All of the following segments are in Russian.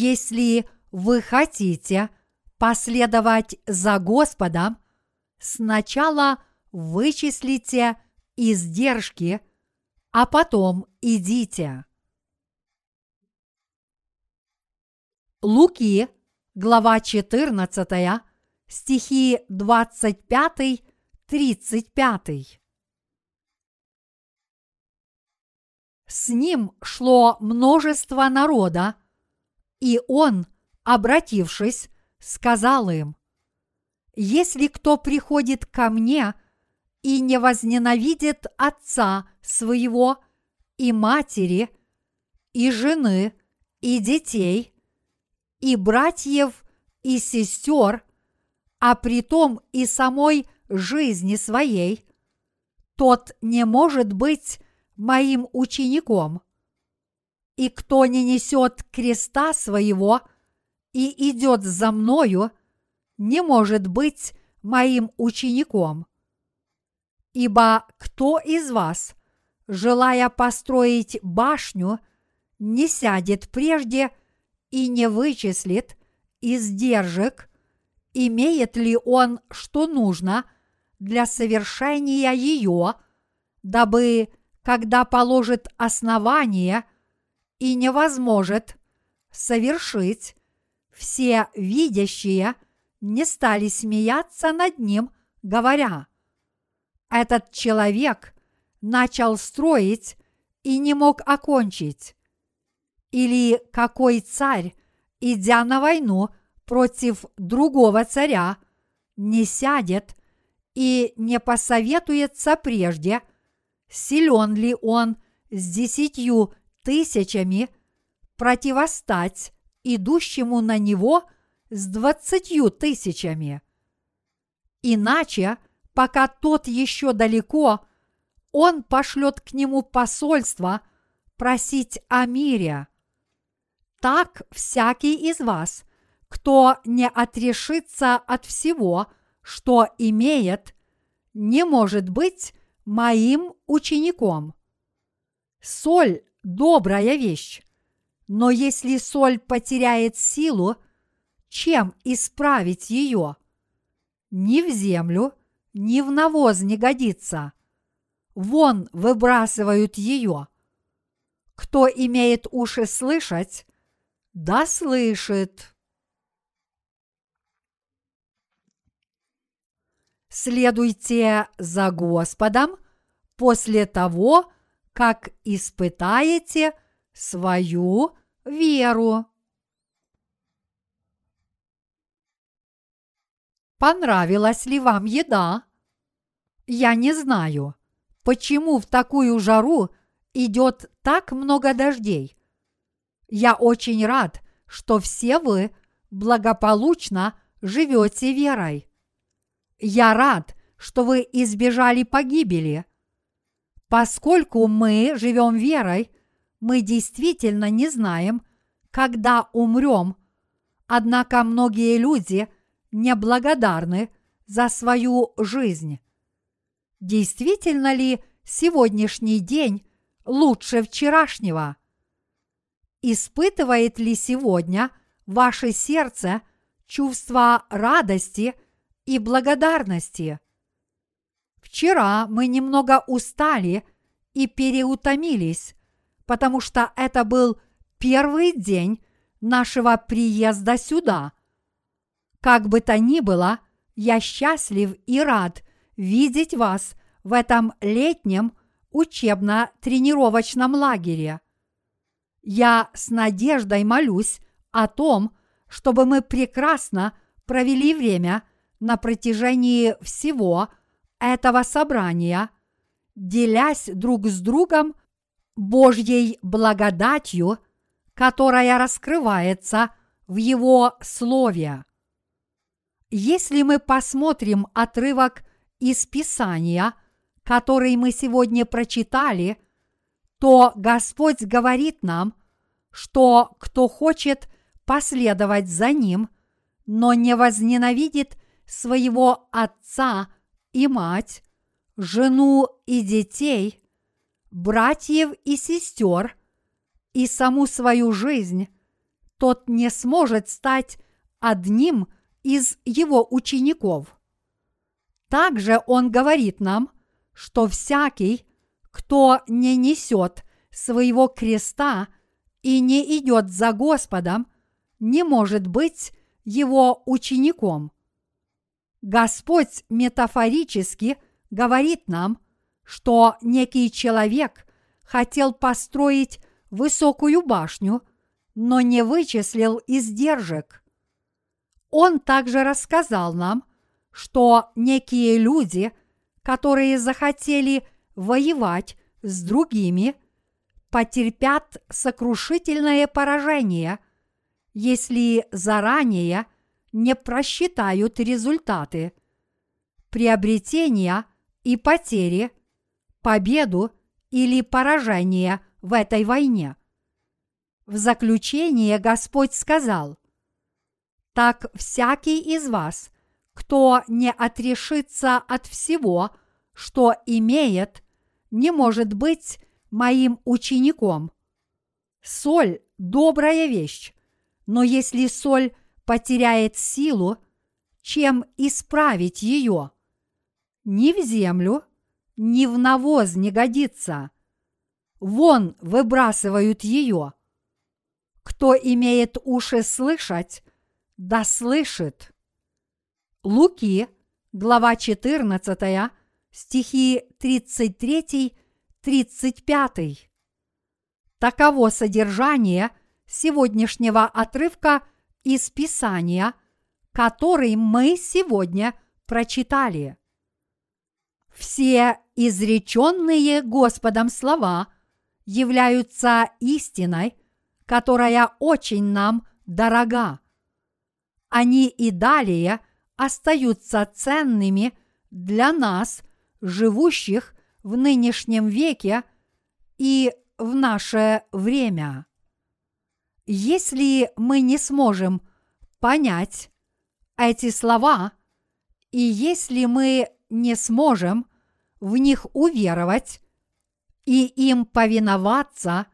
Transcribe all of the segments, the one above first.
Если вы хотите последовать за Господом, сначала вычислите издержки, а потом идите. Луки, глава 14, стихи 25-35. С ним шло множество народа, и он, обратившись, сказал им, «Если кто приходит ко мне и не возненавидит отца своего и матери, и жены, и детей, и братьев, и сестер, а притом и самой жизни своей, тот не может быть моим учеником. И кто не несет креста своего и идет за мною, не может быть моим учеником. Ибо кто из вас, желая построить башню, не сядет прежде и не вычислит издержек, имеет ли он что нужно для совершения ее, дабы когда положит основание и не возможет совершить, все видящие не стали смеяться над ним, говоря, этот человек начал строить и не мог окончить. Или какой царь, идя на войну против другого царя, не сядет и не посоветуется прежде – силен ли он с десятью тысячами противостать идущему на него с двадцатью тысячами. Иначе, пока тот еще далеко, он пошлет к нему посольство просить о мире. Так всякий из вас, кто не отрешится от всего, что имеет, не может быть моим учеником. Соль – добрая вещь, но если соль потеряет силу, чем исправить ее? Ни в землю, ни в навоз не годится. Вон выбрасывают ее. Кто имеет уши слышать, да слышит. следуйте за Господом после того, как испытаете свою веру. Понравилась ли вам еда? Я не знаю, почему в такую жару идет так много дождей. Я очень рад, что все вы благополучно живете верой. Я рад, что вы избежали погибели. Поскольку мы живем верой, мы действительно не знаем, когда умрем, однако многие люди неблагодарны за свою жизнь. Действительно ли сегодняшний день лучше вчерашнего? Испытывает ли сегодня ваше сердце чувство радости – и благодарности. Вчера мы немного устали и переутомились, потому что это был первый день нашего приезда сюда. Как бы то ни было, я счастлив и рад видеть вас в этом летнем учебно-тренировочном лагере. Я с надеждой молюсь о том, чтобы мы прекрасно провели время – на протяжении всего этого собрания, делясь друг с другом Божьей благодатью, которая раскрывается в Его Слове. Если мы посмотрим отрывок из Писания, который мы сегодня прочитали, то Господь говорит нам, что кто хочет последовать за Ним, но не возненавидит своего отца и мать, жену и детей, братьев и сестер и саму свою жизнь, тот не сможет стать одним из его учеников. Также он говорит нам, что всякий, кто не несет своего креста и не идет за Господом, не может быть его учеником. Господь метафорически говорит нам, что некий человек хотел построить высокую башню, но не вычислил издержек. Он также рассказал нам, что некие люди, которые захотели воевать с другими, потерпят сокрушительное поражение, если заранее не просчитают результаты, приобретения и потери, победу или поражение в этой войне. В заключение Господь сказал, «Так всякий из вас, кто не отрешится от всего, что имеет, не может быть моим учеником. Соль – добрая вещь, но если соль потеряет силу, чем исправить ее? Ни в землю, ни в навоз не годится. Вон выбрасывают ее. Кто имеет уши слышать, да слышит. Луки, глава 14, стихи 33-35. Таково содержание сегодняшнего отрывка из Писания, который мы сегодня прочитали. Все изреченные Господом слова являются истиной, которая очень нам дорога. Они и далее остаются ценными для нас, живущих в нынешнем веке и в наше время. Если мы не сможем понять эти слова, и если мы не сможем в них уверовать и им повиноваться,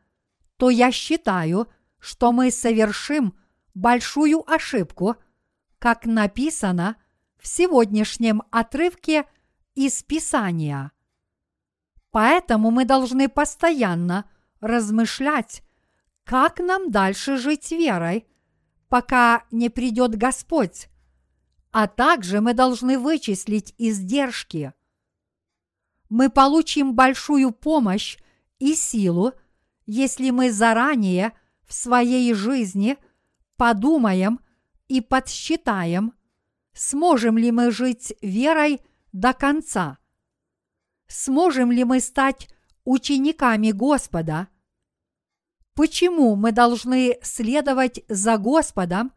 то я считаю, что мы совершим большую ошибку, как написано в сегодняшнем отрывке из Писания. Поэтому мы должны постоянно размышлять, как нам дальше жить верой, пока не придет Господь, а также мы должны вычислить издержки. Мы получим большую помощь и силу, если мы заранее в своей жизни подумаем и подсчитаем, сможем ли мы жить верой до конца, сможем ли мы стать учениками Господа, почему мы должны следовать за Господом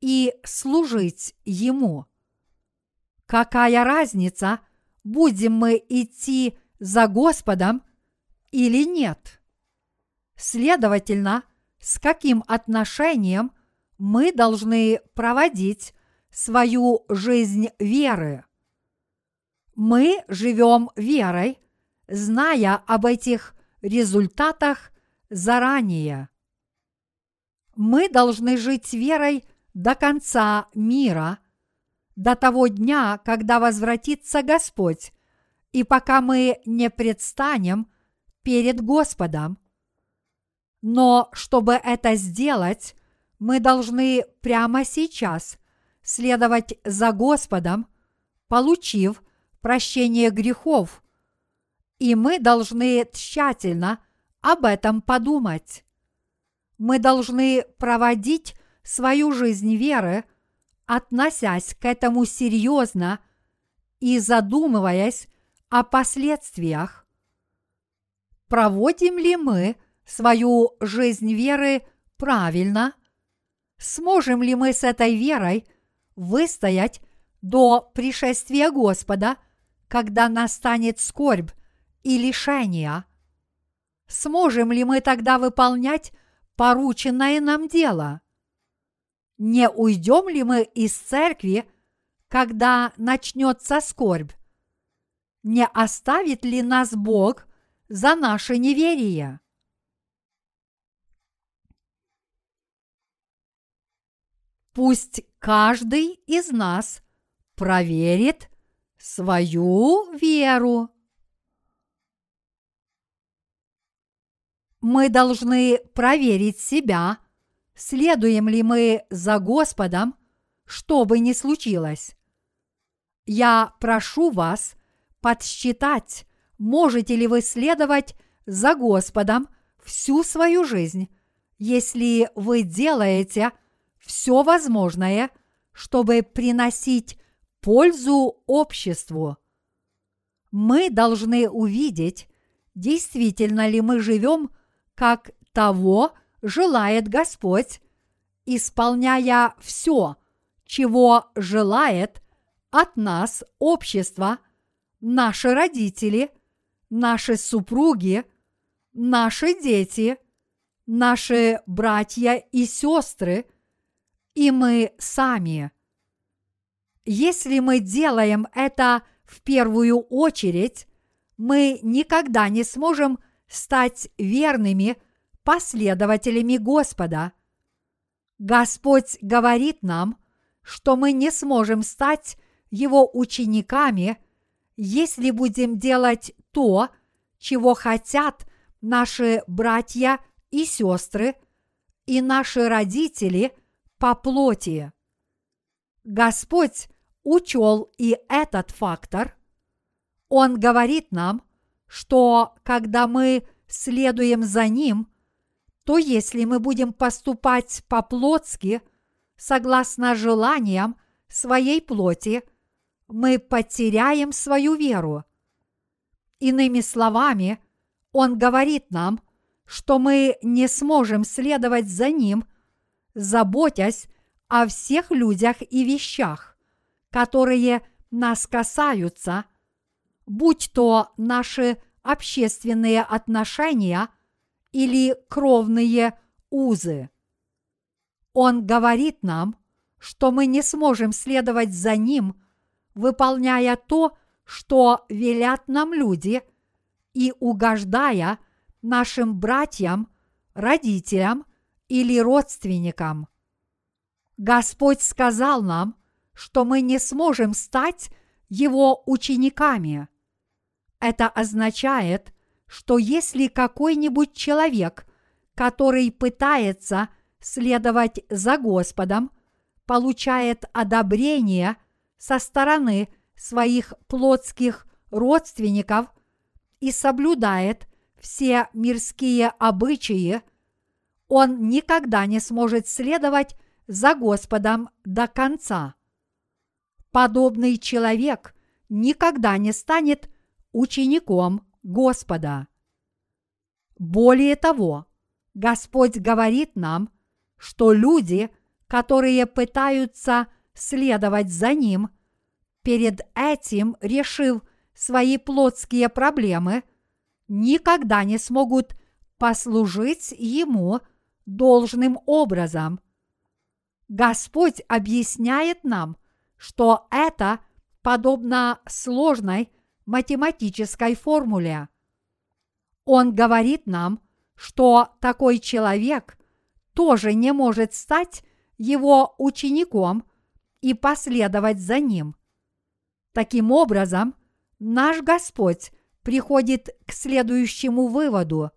и служить Ему. Какая разница, будем мы идти за Господом или нет? Следовательно, с каким отношением мы должны проводить свою жизнь веры. Мы живем верой, зная об этих результатах заранее. Мы должны жить верой до конца мира, до того дня, когда возвратится Господь, и пока мы не предстанем перед Господом. Но чтобы это сделать, мы должны прямо сейчас следовать за Господом, получив прощение грехов, и мы должны тщательно об этом подумать. Мы должны проводить свою жизнь веры, относясь к этому серьезно и задумываясь о последствиях. Проводим ли мы свою жизнь веры правильно? Сможем ли мы с этой верой выстоять до пришествия Господа, когда настанет скорбь и лишение? Сможем ли мы тогда выполнять порученное нам дело? Не уйдем ли мы из церкви, когда начнется скорбь? Не оставит ли нас Бог за наше неверие? пусть каждый из нас проверит свою веру. Мы должны проверить себя, следуем ли мы за Господом, что бы ни случилось. Я прошу вас подсчитать, можете ли вы следовать за Господом всю свою жизнь, если вы делаете все возможное, чтобы приносить пользу обществу. Мы должны увидеть, действительно ли мы живем, как того желает Господь, исполняя все, чего желает от нас общество, наши родители, наши супруги, наши дети, наши братья и сестры, и мы сами. Если мы делаем это в первую очередь, мы никогда не сможем стать верными последователями Господа. Господь говорит нам, что мы не сможем стать Его учениками, если будем делать то, чего хотят наши братья и сестры и наши родители по плоти. Господь учел и этот фактор. Он говорит нам, что когда мы следуем за Ним, то если мы будем поступать по-плотски, согласно желаниям своей плоти, мы потеряем свою веру. Иными словами, Он говорит нам, что мы не сможем следовать за Ним, заботясь о всех людях и вещах, которые нас касаются, будь то наши общественные отношения или кровные узы. Он говорит нам, что мы не сможем следовать за Ним, выполняя то, что велят нам люди, и угождая нашим братьям, родителям или родственникам. Господь сказал нам, что мы не сможем стать Его учениками. Это означает, что если какой-нибудь человек, который пытается следовать за Господом, получает одобрение со стороны своих плотских родственников и соблюдает все мирские обычаи, он никогда не сможет следовать за Господом до конца. Подобный человек никогда не станет учеником Господа. Более того, Господь говорит нам, что люди, которые пытаются следовать за Ним, перед этим решив свои плотские проблемы, никогда не смогут послужить Ему должным образом – Господь объясняет нам, что это подобно сложной математической формуле. Он говорит нам, что такой человек тоже не может стать его учеником и последовать за ним. Таким образом, наш Господь приходит к следующему выводу.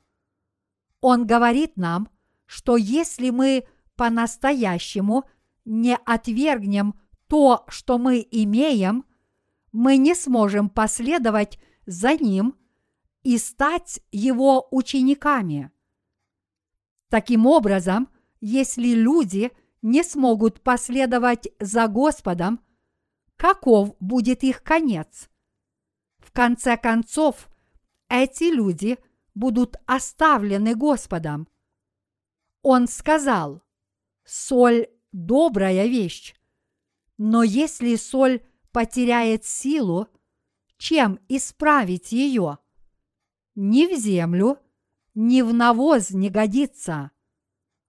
Он говорит нам, что если мы по-настоящему не отвергнем то, что мы имеем, мы не сможем последовать за Ним и стать Его учениками. Таким образом, если люди не смогут последовать за Господом, каков будет их конец? В конце концов, эти люди будут оставлены Господом. Он сказал, соль – добрая вещь. Но если соль потеряет силу, чем исправить ее? Ни в землю, ни в навоз не годится.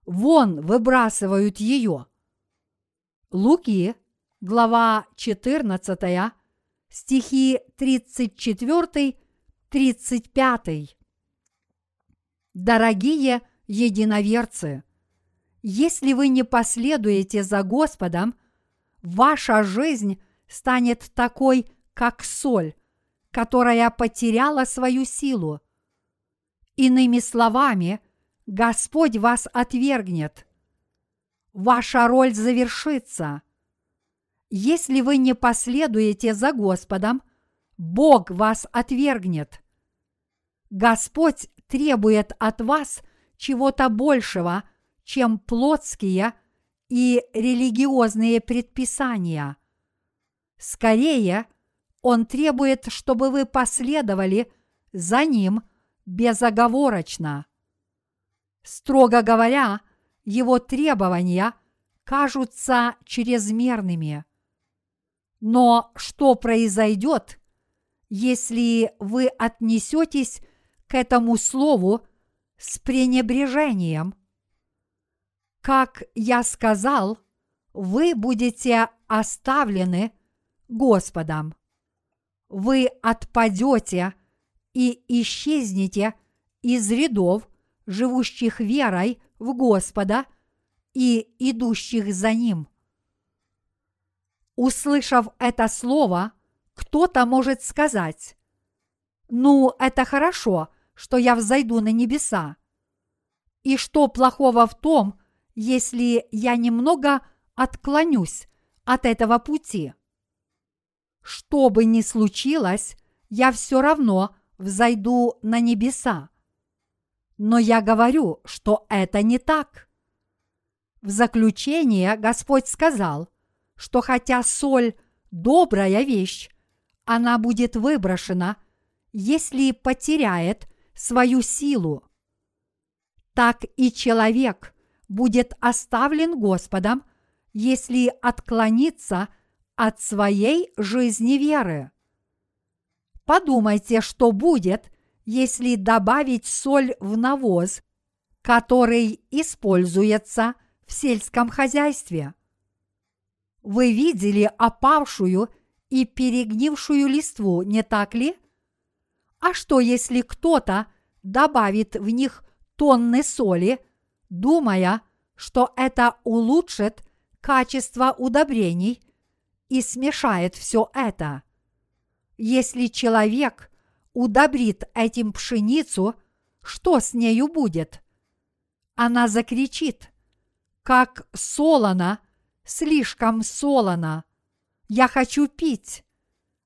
Вон выбрасывают ее. Луки, глава 14, стихи 34-35. Дорогие единоверцы – Если вы не последуете за Господом, ваша жизнь станет такой, как соль, которая потеряла свою силу. Иными словами, Господь вас отвергнет. Ваша роль завершится. Если вы не последуете за Господом, Бог вас отвергнет. Господь требует от вас чего-то большего, чем плотские и религиозные предписания. Скорее, Он требует, чтобы вы последовали за Ним безоговорочно. Строго говоря, Его требования кажутся чрезмерными. Но что произойдет, если вы отнесетесь к этому слову с пренебрежением? Как я сказал, вы будете оставлены Господом. Вы отпадете и исчезнете из рядов, живущих верой в Господа и идущих за Ним. Услышав это слово, кто-то может сказать, «Ну, это хорошо, что я взойду на небеса. И что плохого в том, если я немного отклонюсь от этого пути? Что бы ни случилось, я все равно взойду на небеса. Но я говорю, что это не так. В заключение Господь сказал, что хотя соль – добрая вещь, она будет выброшена, если потеряет свою силу. Так и человек будет оставлен Господом, если отклонится от своей жизни веры. Подумайте, что будет, если добавить соль в навоз, который используется в сельском хозяйстве. Вы видели опавшую и перегнившую листву, не так ли? А что, если кто-то добавит в них тонны соли, думая, что это улучшит качество удобрений и смешает все это? Если человек удобрит этим пшеницу, что с нею будет? Она закричит, как солоно слишком солоно. Я хочу пить.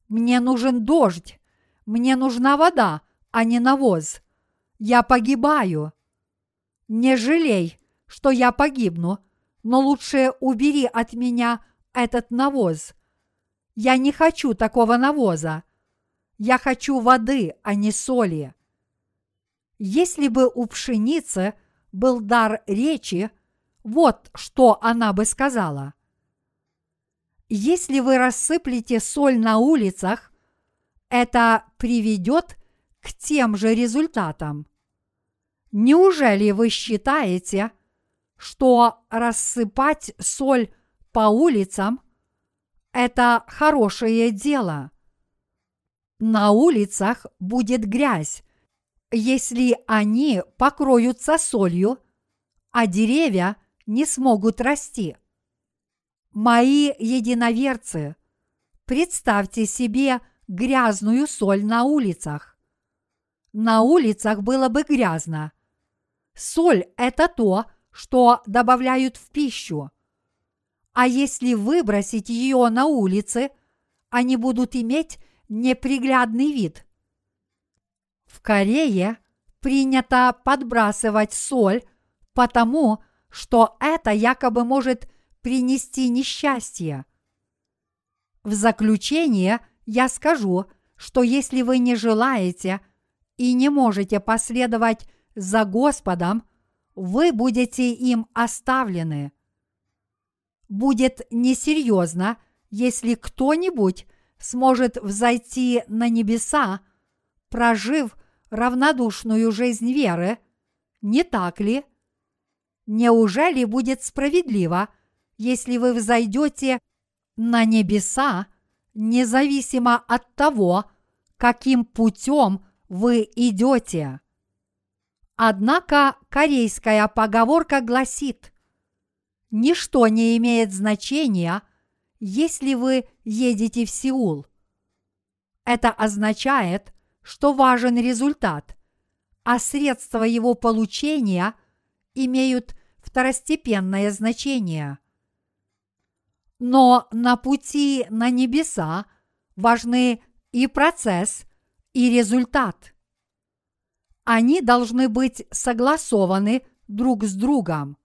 Мне нужен дождь. Мне нужна вода, а не навоз. Я погибаю. Не жалей, что я погибну, но лучше убери от меня этот навоз. Я не хочу такого навоза. Я хочу воды, а не соли. Если бы у пшеницы был дар речи, вот что она бы сказала. Если вы рассыплете соль на улицах, это приведет к тем же результатам. Неужели вы считаете, что рассыпать соль по улицам – это хорошее дело? На улицах будет грязь, если они покроются солью, а деревья – не смогут расти. Мои единоверцы, представьте себе грязную соль на улицах. На улицах было бы грязно. Соль – это то, что добавляют в пищу. А если выбросить ее на улице, они будут иметь неприглядный вид. В Корее принято подбрасывать соль, потому что это якобы может принести несчастье. В заключение я скажу, что если вы не желаете и не можете последовать за Господом, вы будете им оставлены. Будет несерьезно, если кто-нибудь сможет взойти на небеса, прожив равнодушную жизнь веры, не так ли? Неужели будет справедливо, если вы взойдете на небеса, независимо от того, каким путем вы идете? Однако корейская поговорка гласит Ничто не имеет значения, если вы едете в Сеул. Это означает, что важен результат, а средства его получения имеют второстепенное значение. Но на пути на небеса важны и процесс, и результат. Они должны быть согласованы друг с другом.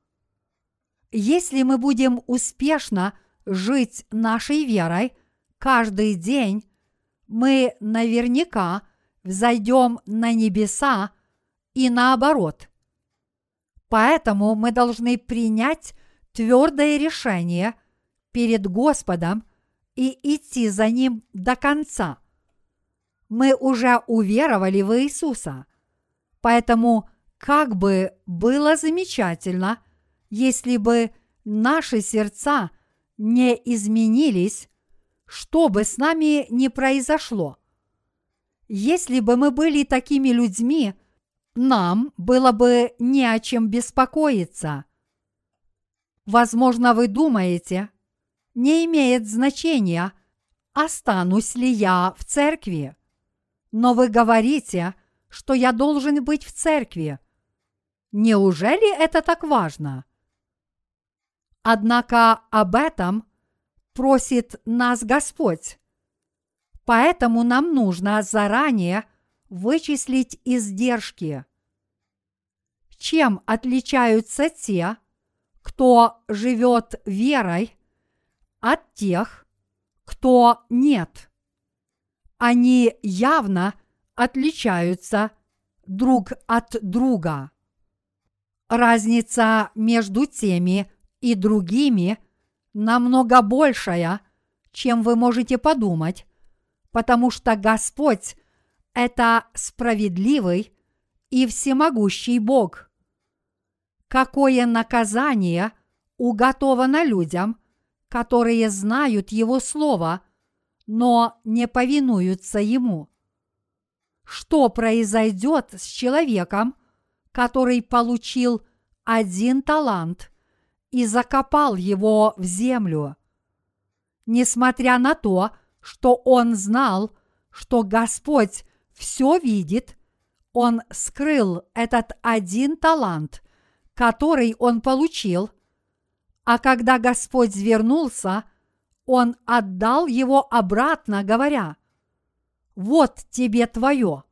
Если мы будем успешно жить нашей верой каждый день, мы наверняка взойдем на небеса и наоборот. Поэтому мы должны принять твердое решение перед Господом и идти за Ним до конца. Мы уже уверовали в Иисуса, поэтому как бы было замечательно, если бы наши сердца не изменились, что бы с нами ни произошло. Если бы мы были такими людьми, нам было бы не о чем беспокоиться. Возможно, вы думаете, не имеет значения, останусь ли я в церкви. Но вы говорите, что я должен быть в церкви. Неужели это так важно? Однако об этом просит нас Господь. Поэтому нам нужно заранее вычислить издержки. Чем отличаются те, кто живет верой, от тех, кто нет? Они явно отличаются друг от друга. Разница между теми и другими намного большая, чем вы можете подумать, потому что Господь – это справедливый и всемогущий Бог. Какое наказание уготовано людям, которые знают Его Слово, но не повинуются Ему? Что произойдет с человеком, который получил один талант – и закопал его в землю. Несмотря на то, что он знал, что Господь все видит, он скрыл этот один талант, который он получил, а когда Господь вернулся, он отдал его обратно, говоря, «Вот тебе твое».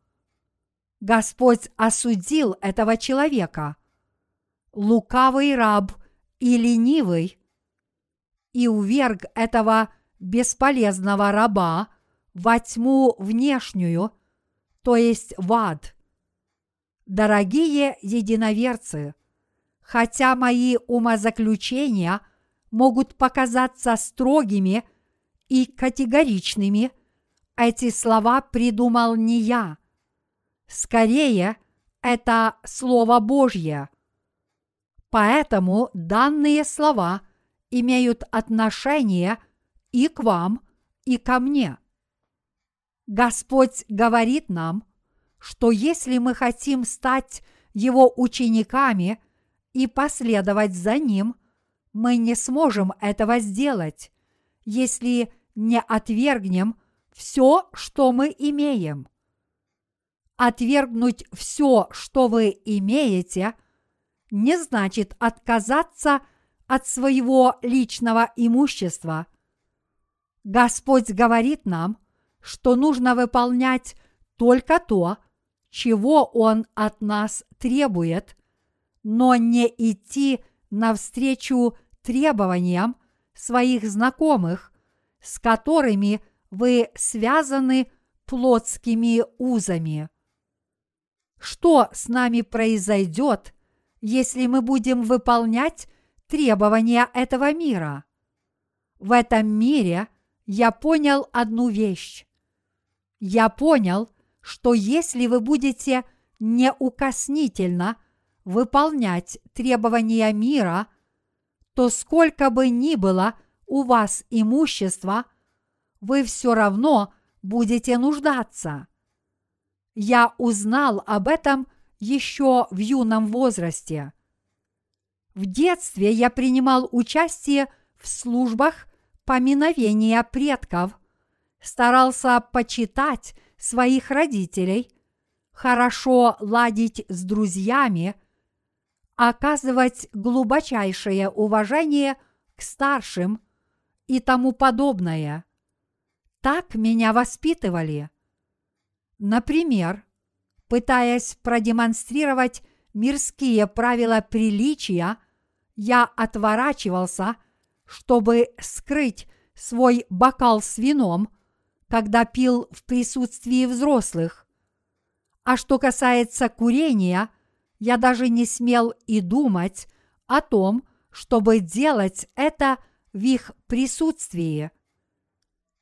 Господь осудил этого человека. Лукавый раб и ленивый, и уверг этого бесполезного раба во тьму внешнюю, то есть в ад. Дорогие единоверцы, хотя мои умозаключения могут показаться строгими и категоричными, эти слова придумал не я. Скорее, это Слово Божье – Поэтому данные слова имеют отношение и к вам, и ко мне. Господь говорит нам, что если мы хотим стать Его учениками и последовать за Ним, мы не сможем этого сделать, если не отвергнем все, что мы имеем. Отвергнуть все, что вы имеете, не значит отказаться от своего личного имущества. Господь говорит нам, что нужно выполнять только то, чего Он от нас требует, но не идти навстречу требованиям своих знакомых, с которыми вы связаны плотскими узами. Что с нами произойдет, если мы будем выполнять требования этого мира. В этом мире я понял одну вещь. Я понял, что если вы будете неукоснительно выполнять требования мира, то сколько бы ни было у вас имущества, вы все равно будете нуждаться. Я узнал об этом еще в юном возрасте. В детстве я принимал участие в службах поминовения предков, старался почитать своих родителей, хорошо ладить с друзьями, оказывать глубочайшее уважение к старшим и тому подобное. Так меня воспитывали. Например, пытаясь продемонстрировать мирские правила приличия, я отворачивался, чтобы скрыть свой бокал с вином, когда пил в присутствии взрослых. А что касается курения, я даже не смел и думать о том, чтобы делать это в их присутствии.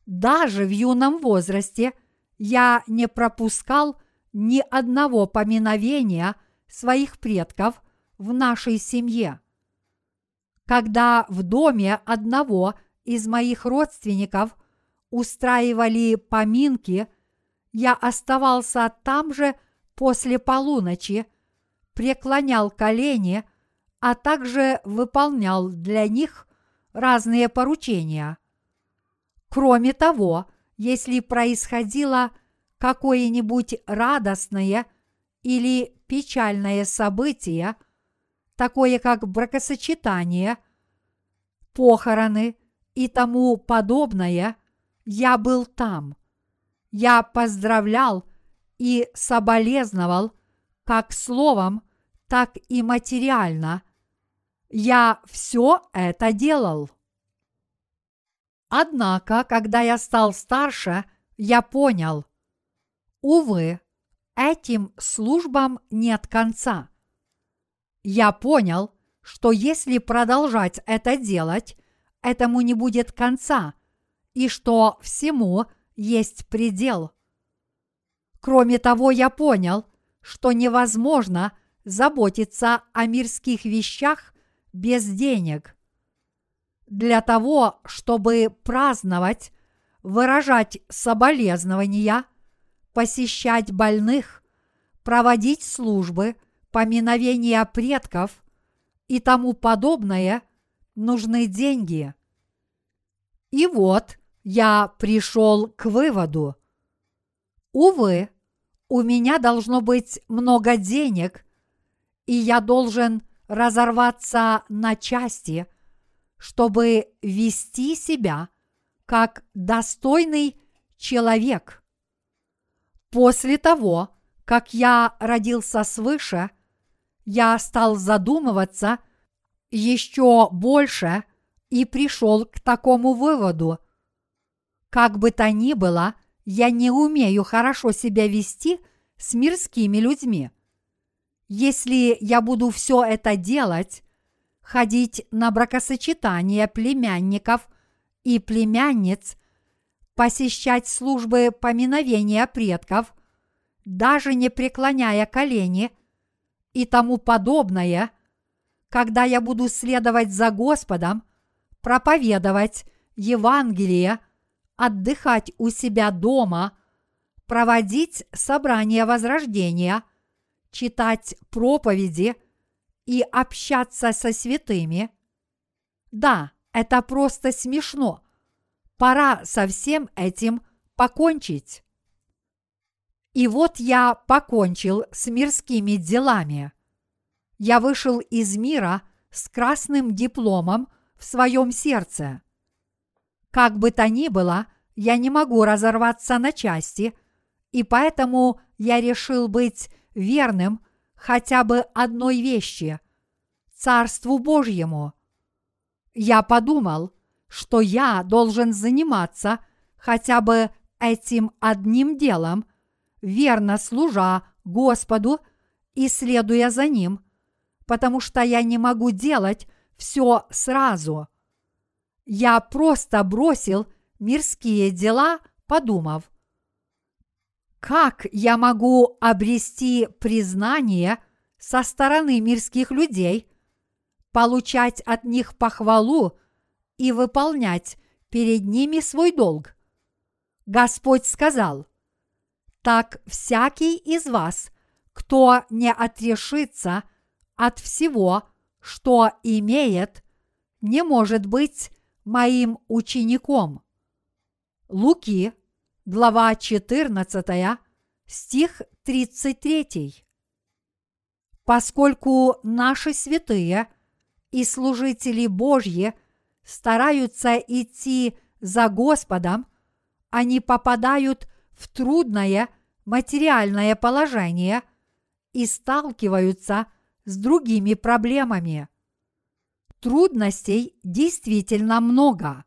Даже в юном возрасте я не пропускал ни одного поминовения своих предков в нашей семье. Когда в доме одного из моих родственников устраивали поминки, я оставался там же после полуночи, преклонял колени, а также выполнял для них разные поручения. Кроме того, если происходило какое-нибудь радостное или печальное событие, такое как бракосочетание, похороны и тому подобное, я был там. Я поздравлял и соболезновал как словом, так и материально. Я все это делал. Однако, когда я стал старше, я понял, увы, этим службам нет конца. Я понял, что если продолжать это делать, этому не будет конца, и что всему есть предел. Кроме того, я понял, что невозможно заботиться о мирских вещах без денег. Для того, чтобы праздновать, выражать соболезнования, посещать больных, проводить службы, поминовения предков и тому подобное, нужны деньги. И вот я пришел к выводу. Увы, у меня должно быть много денег, и я должен разорваться на части, чтобы вести себя как достойный человек. После того, как я родился свыше, я стал задумываться еще больше и пришел к такому выводу. Как бы то ни было, я не умею хорошо себя вести с мирскими людьми. Если я буду все это делать, ходить на бракосочетание племянников и племянниц, посещать службы поминовения предков, даже не преклоняя колени и тому подобное, когда я буду следовать за Господом, проповедовать Евангелие – отдыхать у себя дома, проводить собрания возрождения, читать проповеди и общаться со святыми. Да, это просто смешно. Пора со всем этим покончить. И вот я покончил с мирскими делами. Я вышел из мира с красным дипломом в своем сердце. Как бы то ни было, я не могу разорваться на части, и поэтому я решил быть верным хотя бы одной вещи – Царству Божьему. Я подумал, что я должен заниматься хотя бы этим одним делом, верно служа Господу и следуя за Ним, потому что я не могу делать все сразу – я просто бросил мирские дела, подумав, как я могу обрести признание со стороны мирских людей, получать от них похвалу и выполнять перед ними свой долг? Господь сказал, так всякий из вас, кто не отрешится от всего, что имеет, не может быть моим учеником. Луки, глава 14, стих 33. Поскольку наши святые и служители Божьи стараются идти за Господом, они попадают в трудное материальное положение и сталкиваются с другими проблемами. Трудностей действительно много.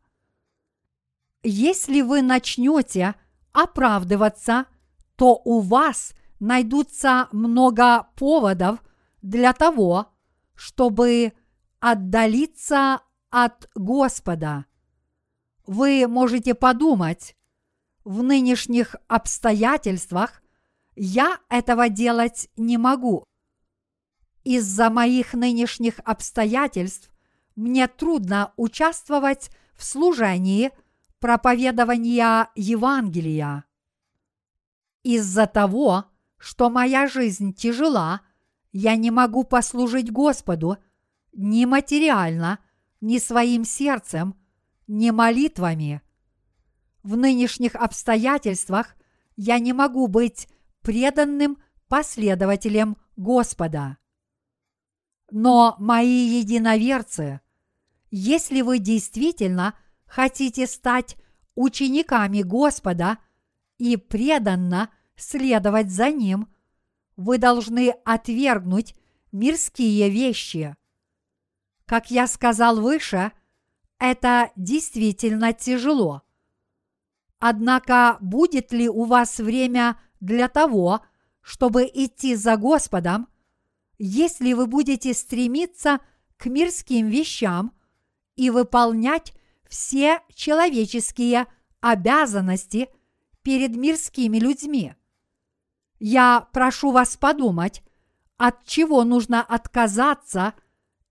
Если вы начнете оправдываться, то у вас найдутся много поводов для того, чтобы отдалиться от Господа. Вы можете подумать, в нынешних обстоятельствах я этого делать не могу. Из-за моих нынешних обстоятельств мне трудно участвовать в служении проповедования Евангелия. Из-за того, что моя жизнь тяжела, я не могу послужить Господу ни материально, ни своим сердцем, ни молитвами. В нынешних обстоятельствах я не могу быть преданным последователем Господа. Но мои единоверцы, если вы действительно хотите стать учениками Господа и преданно следовать за Ним, вы должны отвергнуть мирские вещи. Как я сказал выше, это действительно тяжело. Однако будет ли у вас время для того, чтобы идти за Господом, если вы будете стремиться к мирским вещам и выполнять все человеческие обязанности перед мирскими людьми? Я прошу вас подумать, от чего нужно отказаться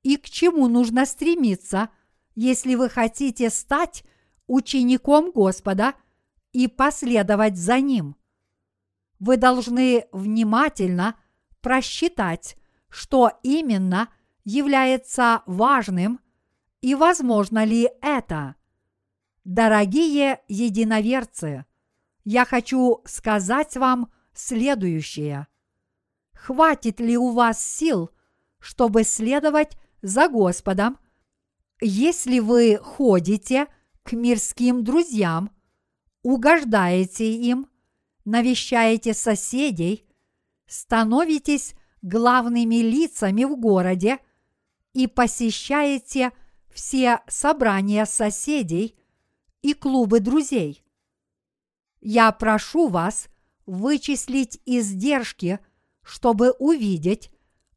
и к чему нужно стремиться, если вы хотите стать учеником Господа и последовать за Ним. Вы должны внимательно просчитать, что именно является важным и возможно ли это. Дорогие единоверцы, я хочу сказать вам следующее. Хватит ли у вас сил, чтобы следовать за Господом, если вы ходите к мирским друзьям, угождаете им, навещаете соседей, становитесь главными лицами в городе и посещаете все собрания соседей и клубы друзей. Я прошу вас вычислить издержки, чтобы увидеть,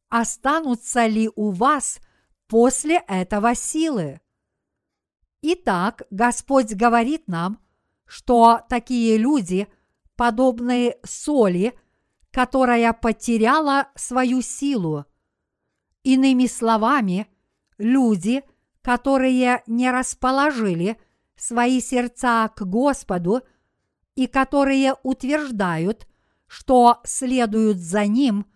останутся ли у вас после этого силы. Итак, Господь говорит нам, что такие люди подобны соли, которая потеряла свою силу. Иными словами, люди, которые не расположили свои сердца к Господу и которые утверждают, что следуют за Ним,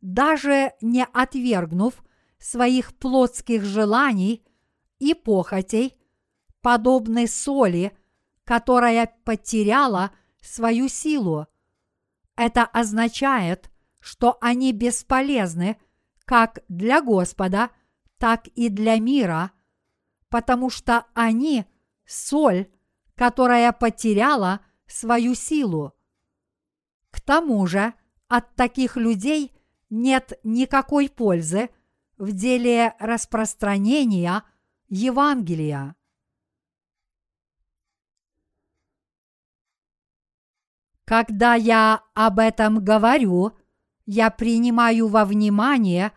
даже не отвергнув своих плотских желаний и похотей, подобны соли, которая потеряла свою силу. Это означает, что они бесполезны как для Господа, так и для мира, потому что они – соль, которая потеряла свою силу. К тому же от таких людей нет никакой пользы в деле распространения Евангелия. Когда я об этом говорю, я принимаю во внимание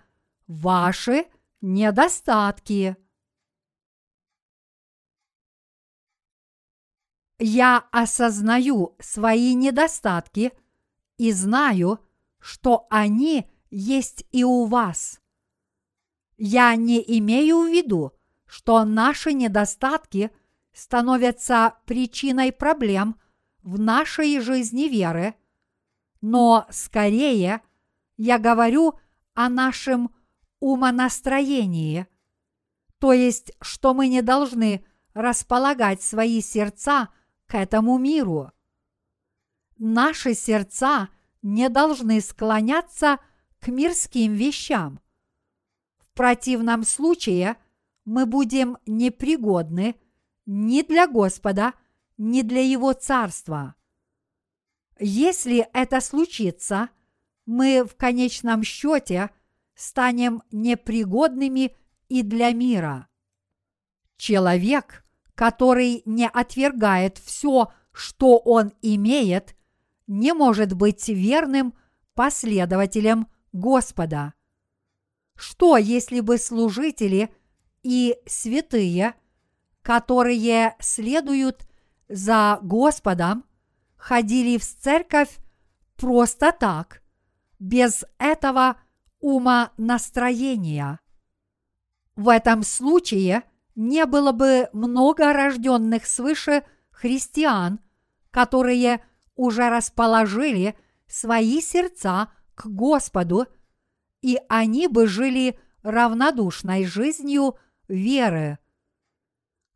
ваши недостатки. Я осознаю свои недостатки и знаю, что они есть и у вас. Я не имею в виду, что наши недостатки становятся причиной проблем в нашей жизни веры, но скорее я говорю о нашем умонастроении, то есть, что мы не должны располагать свои сердца к этому миру. Наши сердца не должны склоняться к мирским вещам. В противном случае мы будем непригодны ни для Господа, ни для Его Царства. Если это случится, мы в конечном счете станем непригодными и для мира. Человек, который не отвергает все, что он имеет, не может быть верным последователем Господа. Что, если бы служители и святые, которые следуют за Господом, ходили в церковь просто так, без этого ума настроения? В этом случае не было бы много рожденных свыше христиан, которые уже расположили свои сердца к Господу, и они бы жили равнодушной жизнью веры.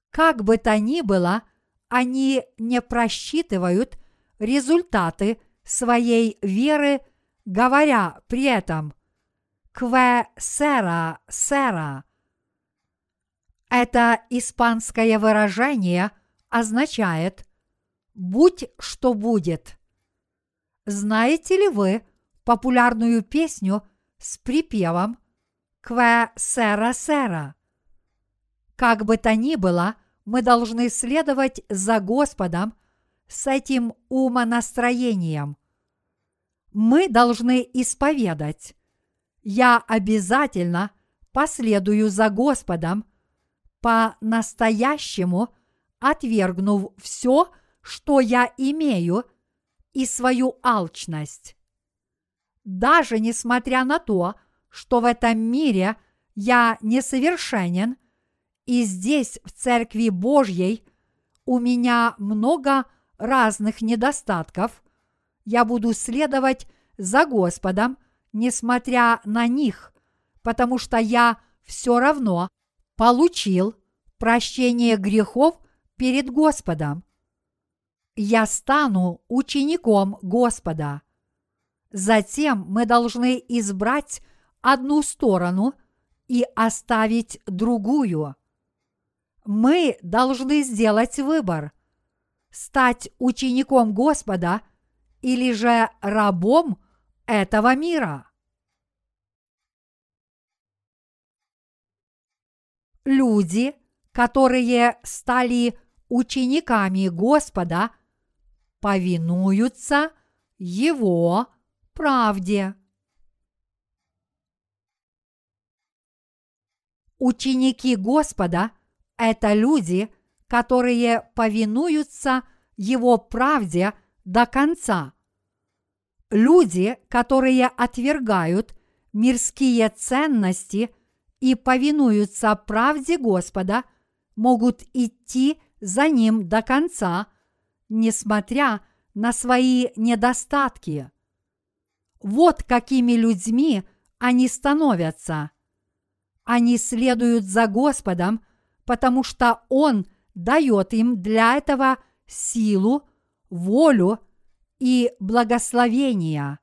Как бы то ни было, они не просчитывают результаты своей веры, говоря при этом «кве сера сера». Это испанское выражение означает «будь что будет». Знаете ли вы популярную песню с припевом «Кве сера сера»? Как бы то ни было, мы должны следовать за Господом с этим умонастроением. Мы должны исповедать. Я обязательно последую за Господом – по-настоящему отвергнув все, что я имею, и свою алчность. Даже несмотря на то, что в этом мире я несовершенен, и здесь, в Церкви Божьей, у меня много разных недостатков, я буду следовать за Господом, несмотря на них, потому что я все равно получил прощение грехов перед Господом. Я стану учеником Господа. Затем мы должны избрать одну сторону и оставить другую. Мы должны сделать выбор – стать учеником Господа или же рабом этого мира. люди, которые стали учениками Господа, повинуются Его правде. Ученики Господа – это люди, которые повинуются Его правде до конца. Люди, которые отвергают мирские ценности – и повинуются правде Господа, могут идти за Ним до конца, несмотря на свои недостатки. Вот какими людьми они становятся. Они следуют за Господом, потому что Он дает им для этого силу, волю и благословения.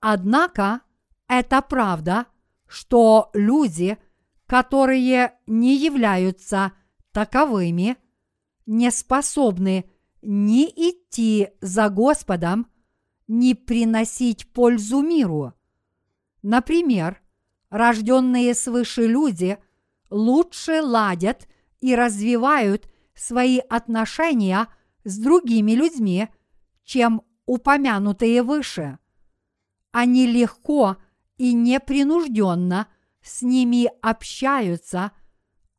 Однако это правда – что люди, которые не являются таковыми, не способны ни идти за Господом, ни приносить пользу миру. Например, рожденные свыше люди лучше ладят и развивают свои отношения с другими людьми, чем упомянутые выше. Они легко – и непринужденно с ними общаются,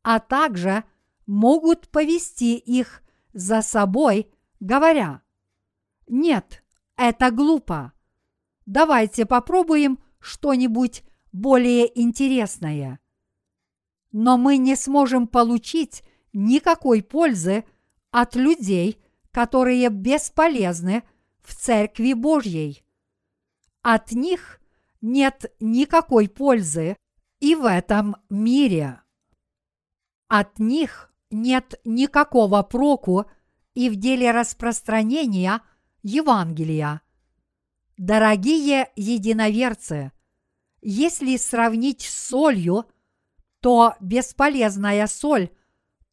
а также могут повести их за собой, говоря, «Нет, это глупо. Давайте попробуем что-нибудь более интересное». Но мы не сможем получить никакой пользы от людей, которые бесполезны в Церкви Божьей. От них нет никакой пользы и в этом мире. От них нет никакого проку и в деле распространения Евангелия. Дорогие единоверцы, если сравнить с солью, то бесполезная соль,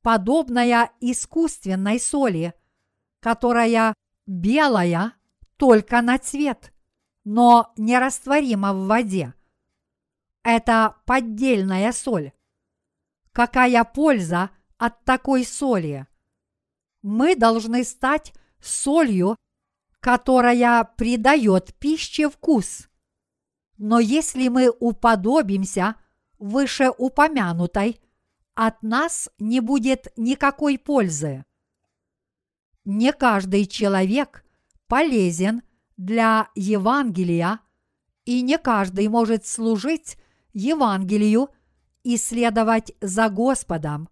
подобная искусственной соли, которая белая только на цвет, но нерастворима в воде. Это поддельная соль. Какая польза от такой соли? Мы должны стать солью, которая придает пище вкус. Но если мы уподобимся вышеупомянутой, от нас не будет никакой пользы. Не каждый человек полезен для Евангелия, и не каждый может служить Евангелию и следовать за Господом.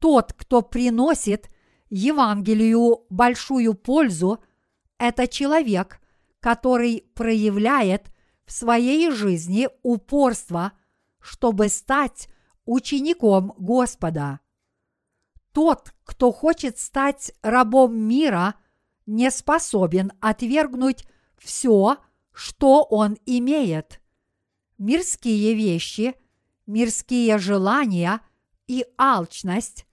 Тот, кто приносит Евангелию большую пользу, это человек, который проявляет в своей жизни упорство, чтобы стать учеником Господа. Тот, кто хочет стать рабом мира, не способен отвергнуть все, что он имеет. Мирские вещи, мирские желания и алчность,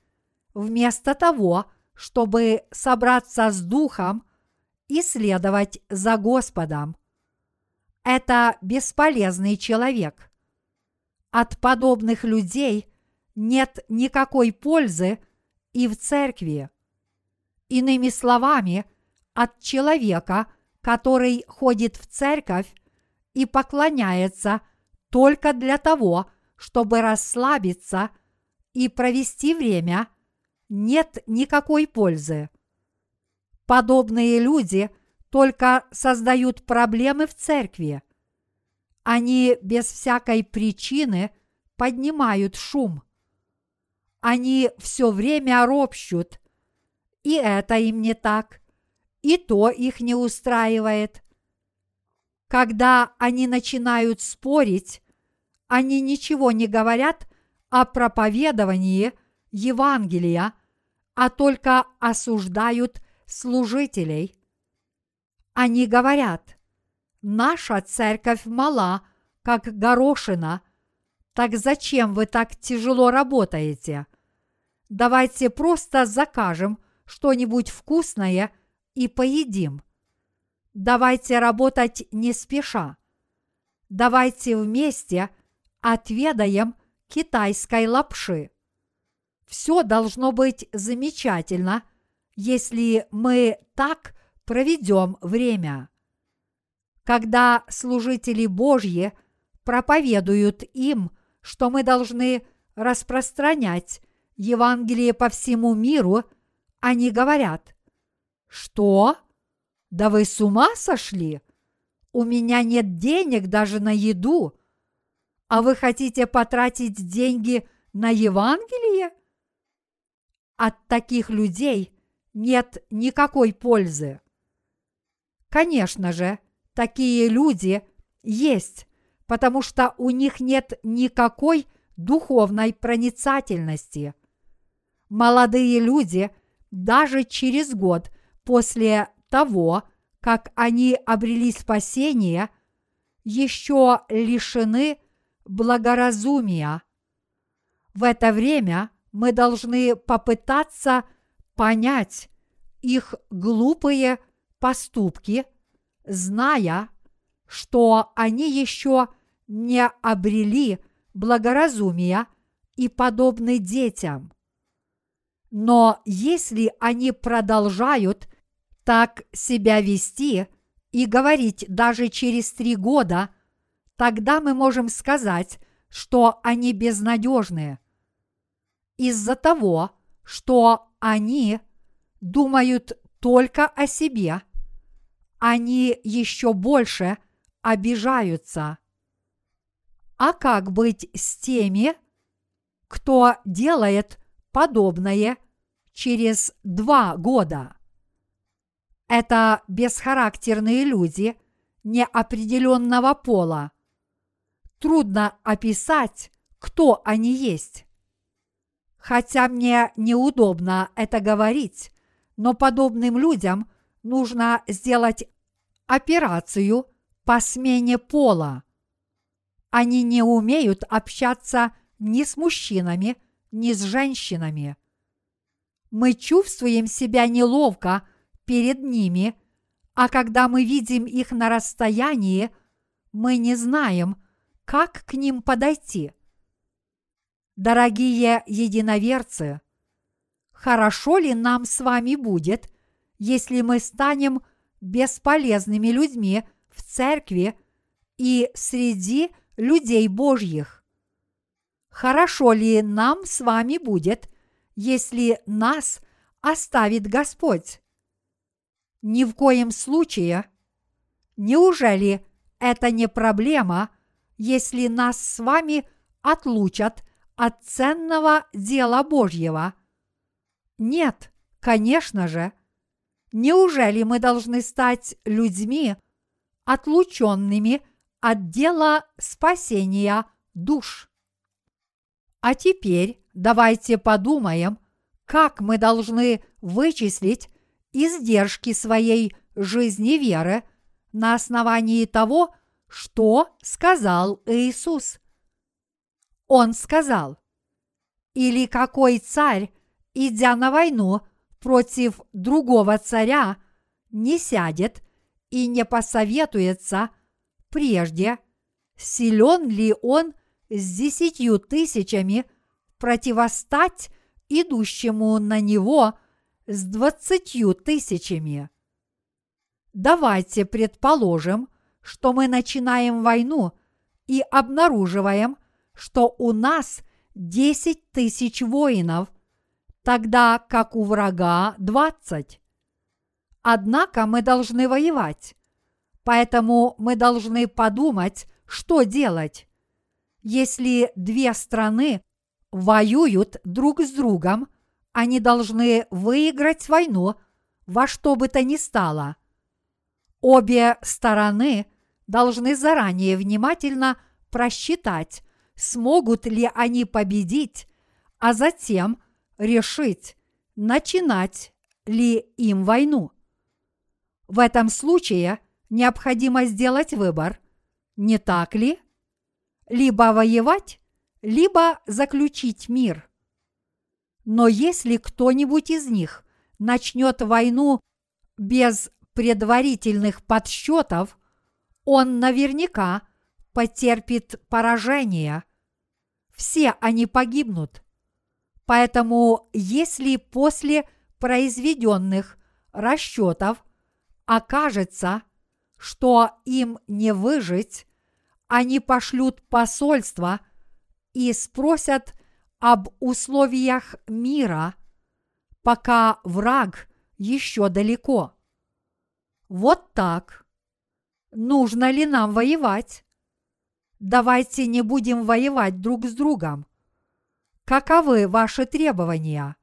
вместо того, чтобы собраться с Духом и следовать за Господом. Это бесполезный человек. От подобных людей нет никакой пользы и в церкви. Иными словами, от человека, который ходит в церковь и поклоняется только для того, чтобы расслабиться и провести время, нет никакой пользы. Подобные люди только создают проблемы в церкви. Они без всякой причины поднимают шум. Они все время ропщут, и это им не так, и то их не устраивает. Когда они начинают спорить, они ничего не говорят о проповедовании Евангелия, а только осуждают служителей. Они говорят, наша церковь мала, как горошина, так зачем вы так тяжело работаете? Давайте просто закажем что-нибудь вкусное и поедим. Давайте работать не спеша. Давайте вместе отведаем китайской лапши. Все должно быть замечательно – если мы так проведем время. Когда служители Божьи проповедуют им, что мы должны распространять Евангелие по всему миру, они говорят, что? Да вы с ума сошли? У меня нет денег даже на еду. А вы хотите потратить деньги на Евангелие? От таких людей нет никакой пользы. Конечно же, такие люди есть, потому что у них нет никакой духовной проницательности. Молодые люди даже через год после того, как они обрели спасение, еще лишены благоразумия. В это время мы должны попытаться – понять их глупые поступки, зная, что они еще не обрели благоразумия и подобны детям. Но если они продолжают так себя вести и говорить даже через три года, тогда мы можем сказать, что они безнадежны. Из-за того, что они думают только о себе, они еще больше обижаются. А как быть с теми, кто делает подобное через два года? Это бесхарактерные люди, неопределенного пола. Трудно описать, кто они есть. Хотя мне неудобно это говорить, но подобным людям нужно сделать операцию по смене пола. Они не умеют общаться ни с мужчинами, ни с женщинами. Мы чувствуем себя неловко перед ними, а когда мы видим их на расстоянии, мы не знаем, как к ним подойти. Дорогие единоверцы, хорошо ли нам с вами будет, если мы станем бесполезными людьми в церкви и среди людей Божьих? Хорошо ли нам с вами будет, если нас оставит Господь? Ни в коем случае. Неужели это не проблема, если нас с вами отлучат от ценного дела Божьего? Нет, конечно же. Неужели мы должны стать людьми, отлученными от дела спасения душ? А теперь давайте подумаем, как мы должны вычислить издержки своей жизни веры на основании того, что сказал Иисус. Он сказал, или какой царь, идя на войну против другого царя, не сядет и не посоветуется прежде, силен ли он с десятью тысячами противостать идущему на него с двадцатью тысячами. Давайте предположим, что мы начинаем войну и обнаруживаем, что у нас десять тысяч воинов, тогда как у врага двадцать. Однако мы должны воевать, поэтому мы должны подумать, что делать. Если две страны воюют друг с другом, они должны выиграть войну во что бы то ни стало. Обе стороны должны заранее внимательно просчитать, смогут ли они победить, а затем решить, начинать ли им войну. В этом случае необходимо сделать выбор, не так ли? Либо воевать, либо заключить мир. Но если кто-нибудь из них начнет войну без предварительных подсчетов, он наверняка потерпит поражение. Все они погибнут. Поэтому, если после произведенных расчетов окажется, что им не выжить, они пошлют посольство и спросят об условиях мира, пока враг еще далеко. Вот так. Нужно ли нам воевать? Давайте не будем воевать друг с другом. Каковы ваши требования?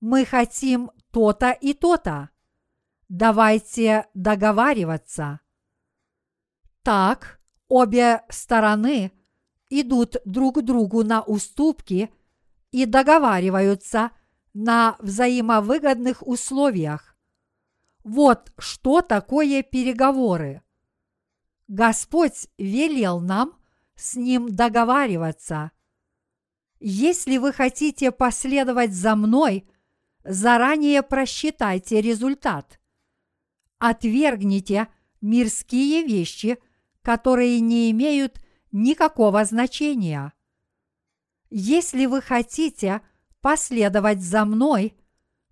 Мы хотим то-то и то-то. Давайте договариваться. Так обе стороны идут друг другу на уступки и договариваются на взаимовыгодных условиях. Вот что такое переговоры. Господь велел нам с Ним договариваться. Если вы хотите последовать за мной, заранее просчитайте результат. Отвергните мирские вещи, которые не имеют никакого значения. Если вы хотите последовать за мной,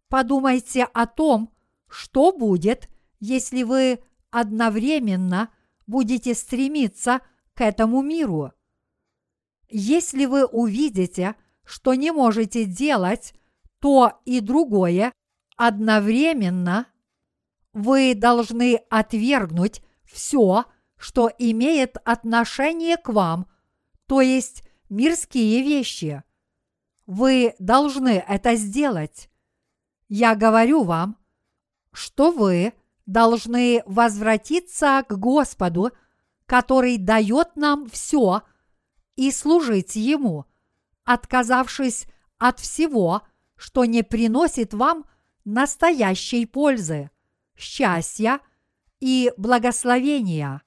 подумайте о том, что будет, если вы одновременно будете стремиться к этому миру. Если вы увидите, что не можете делать то и другое одновременно, вы должны отвергнуть все, что имеет отношение к вам, то есть мирские вещи. Вы должны это сделать. Я говорю вам, что вы должны возвратиться к Господу, который дает нам все, и служить Ему, отказавшись от всего, что не приносит вам настоящей пользы, счастья и благословения.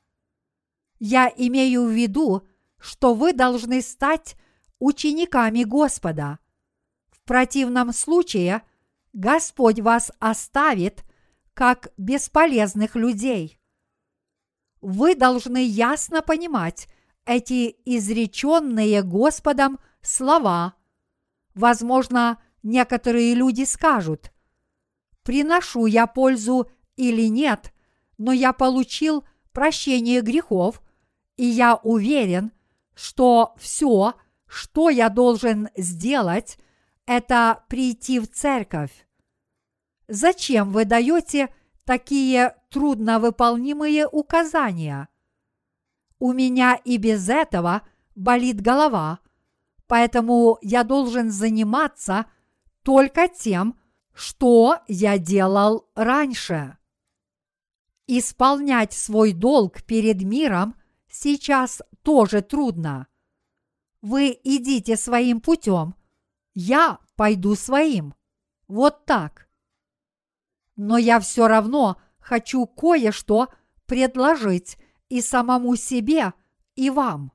Я имею в виду, что вы должны стать учениками Господа. В противном случае Господь вас оставит как бесполезных людей. Вы должны ясно понимать эти изреченные Господом слова. Возможно, некоторые люди скажут, приношу я пользу или нет, но я получил прощение грехов, и я уверен, что все, что я должен сделать, это прийти в церковь. Зачем вы даете такие трудновыполнимые указания? У меня и без этого болит голова, поэтому я должен заниматься только тем, что я делал раньше. Исполнять свой долг перед миром сейчас тоже трудно. Вы идите своим путем, я пойду своим. Вот так. Но я все равно хочу кое-что предложить и самому себе, и вам.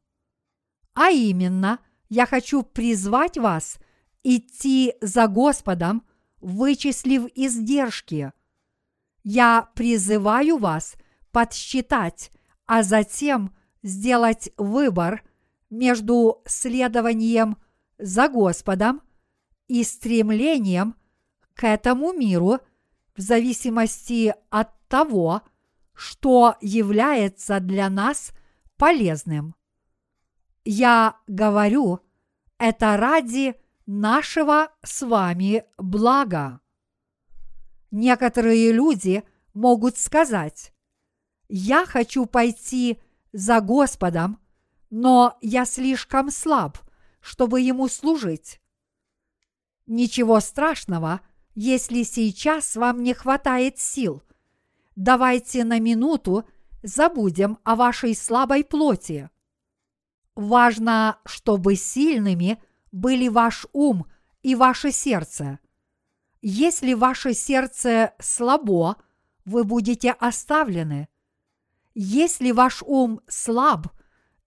А именно, я хочу призвать вас идти за Господом, вычислив издержки. Я призываю вас подсчитать, а затем сделать выбор между следованием за Господом и стремлением к этому миру в зависимости от того, что является для нас полезным. Я говорю это ради нашего с вами блага. Некоторые люди могут сказать, я хочу пойти за Господом, но я слишком слаб, чтобы Ему служить. Ничего страшного, если сейчас вам не хватает сил. Давайте на минуту забудем о вашей слабой плоти. Важно, чтобы сильными были ваш ум и ваше сердце. Если ваше сердце слабо, вы будете оставлены. Если ваш ум слаб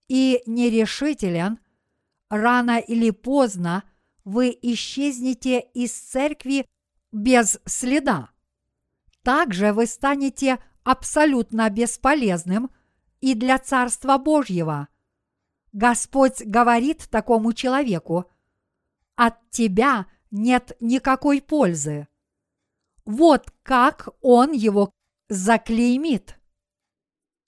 и нерешителен, рано или поздно вы исчезнете из церкви без следа. Также вы станете абсолютно бесполезным и для Царства Божьего. Господь говорит такому человеку, от тебя нет никакой пользы. Вот как он его заклеймит.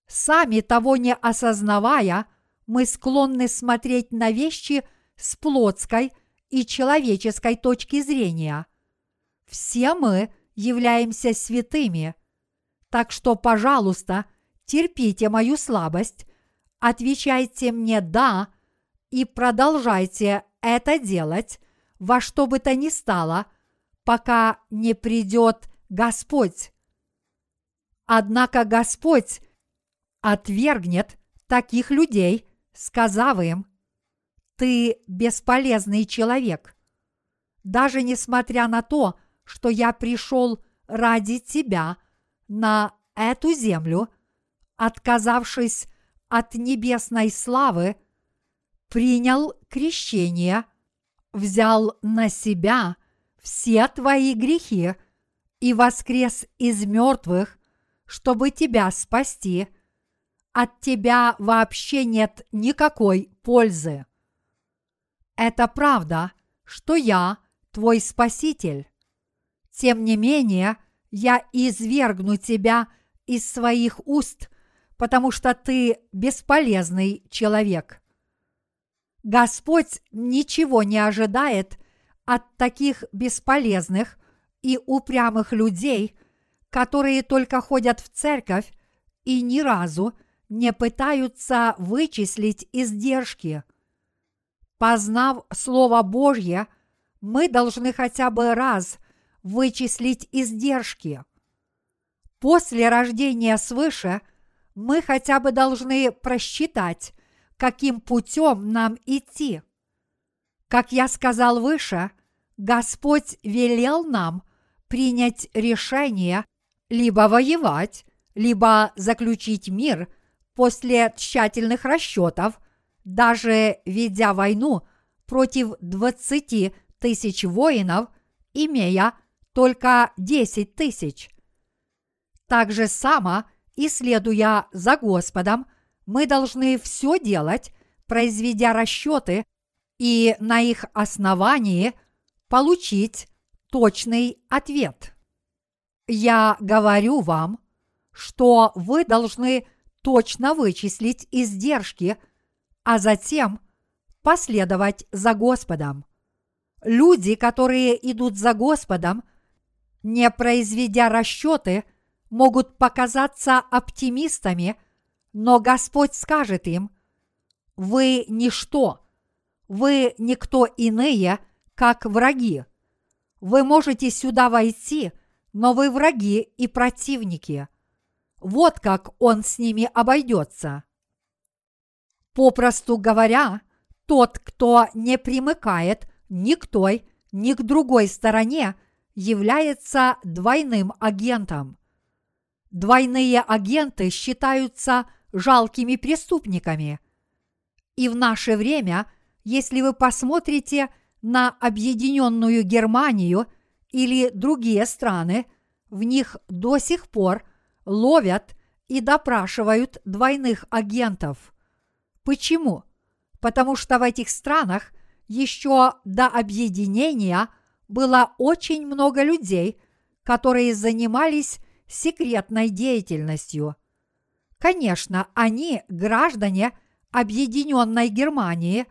Сами того не осознавая, мы склонны смотреть на вещи с плотской и человеческой точки зрения. Все мы являемся святыми, так что, пожалуйста, терпите мою слабость, отвечайте мне «да» и продолжайте это делать во что бы то ни стало, пока не придет Господь. Однако Господь отвергнет таких людей, сказав им, «Ты бесполезный человек». Даже несмотря на то, что я пришел ради тебя на эту землю, отказавшись от небесной славы, принял крещение, взял на себя все твои грехи и воскрес из мертвых, чтобы тебя спасти – от тебя вообще нет никакой пользы. Это правда, что я твой Спаситель. Тем не менее, я извергну тебя из своих уст, потому что ты бесполезный человек. Господь ничего не ожидает от таких бесполезных и упрямых людей, которые только ходят в церковь и ни разу не пытаются вычислить издержки. Познав Слово Божье, мы должны хотя бы раз вычислить издержки. После рождения свыше мы хотя бы должны просчитать, каким путем нам идти. Как я сказал выше, Господь велел нам принять решение либо воевать, либо заключить мир после тщательных расчетов, даже ведя войну против 20 тысяч воинов, имея только 10 тысяч. Так же само, и следуя за Господом, мы должны все делать, произведя расчеты и на их основании получить точный ответ. Я говорю вам, что вы должны точно вычислить издержки, а затем последовать за Господом. Люди, которые идут за Господом, не произведя расчеты, могут показаться оптимистами, но Господь скажет им, вы ничто, вы никто иные, как враги. Вы можете сюда войти, но вы враги и противники. Вот как он с ними обойдется. Попросту говоря, тот, кто не примыкает ни к той, ни к другой стороне, является двойным агентом. Двойные агенты считаются жалкими преступниками. И в наше время, если вы посмотрите на объединенную Германию или другие страны, в них до сих пор ловят и допрашивают двойных агентов. Почему? Потому что в этих странах еще до объединения было очень много людей, которые занимались секретной деятельностью. Конечно, они граждане Объединенной Германии,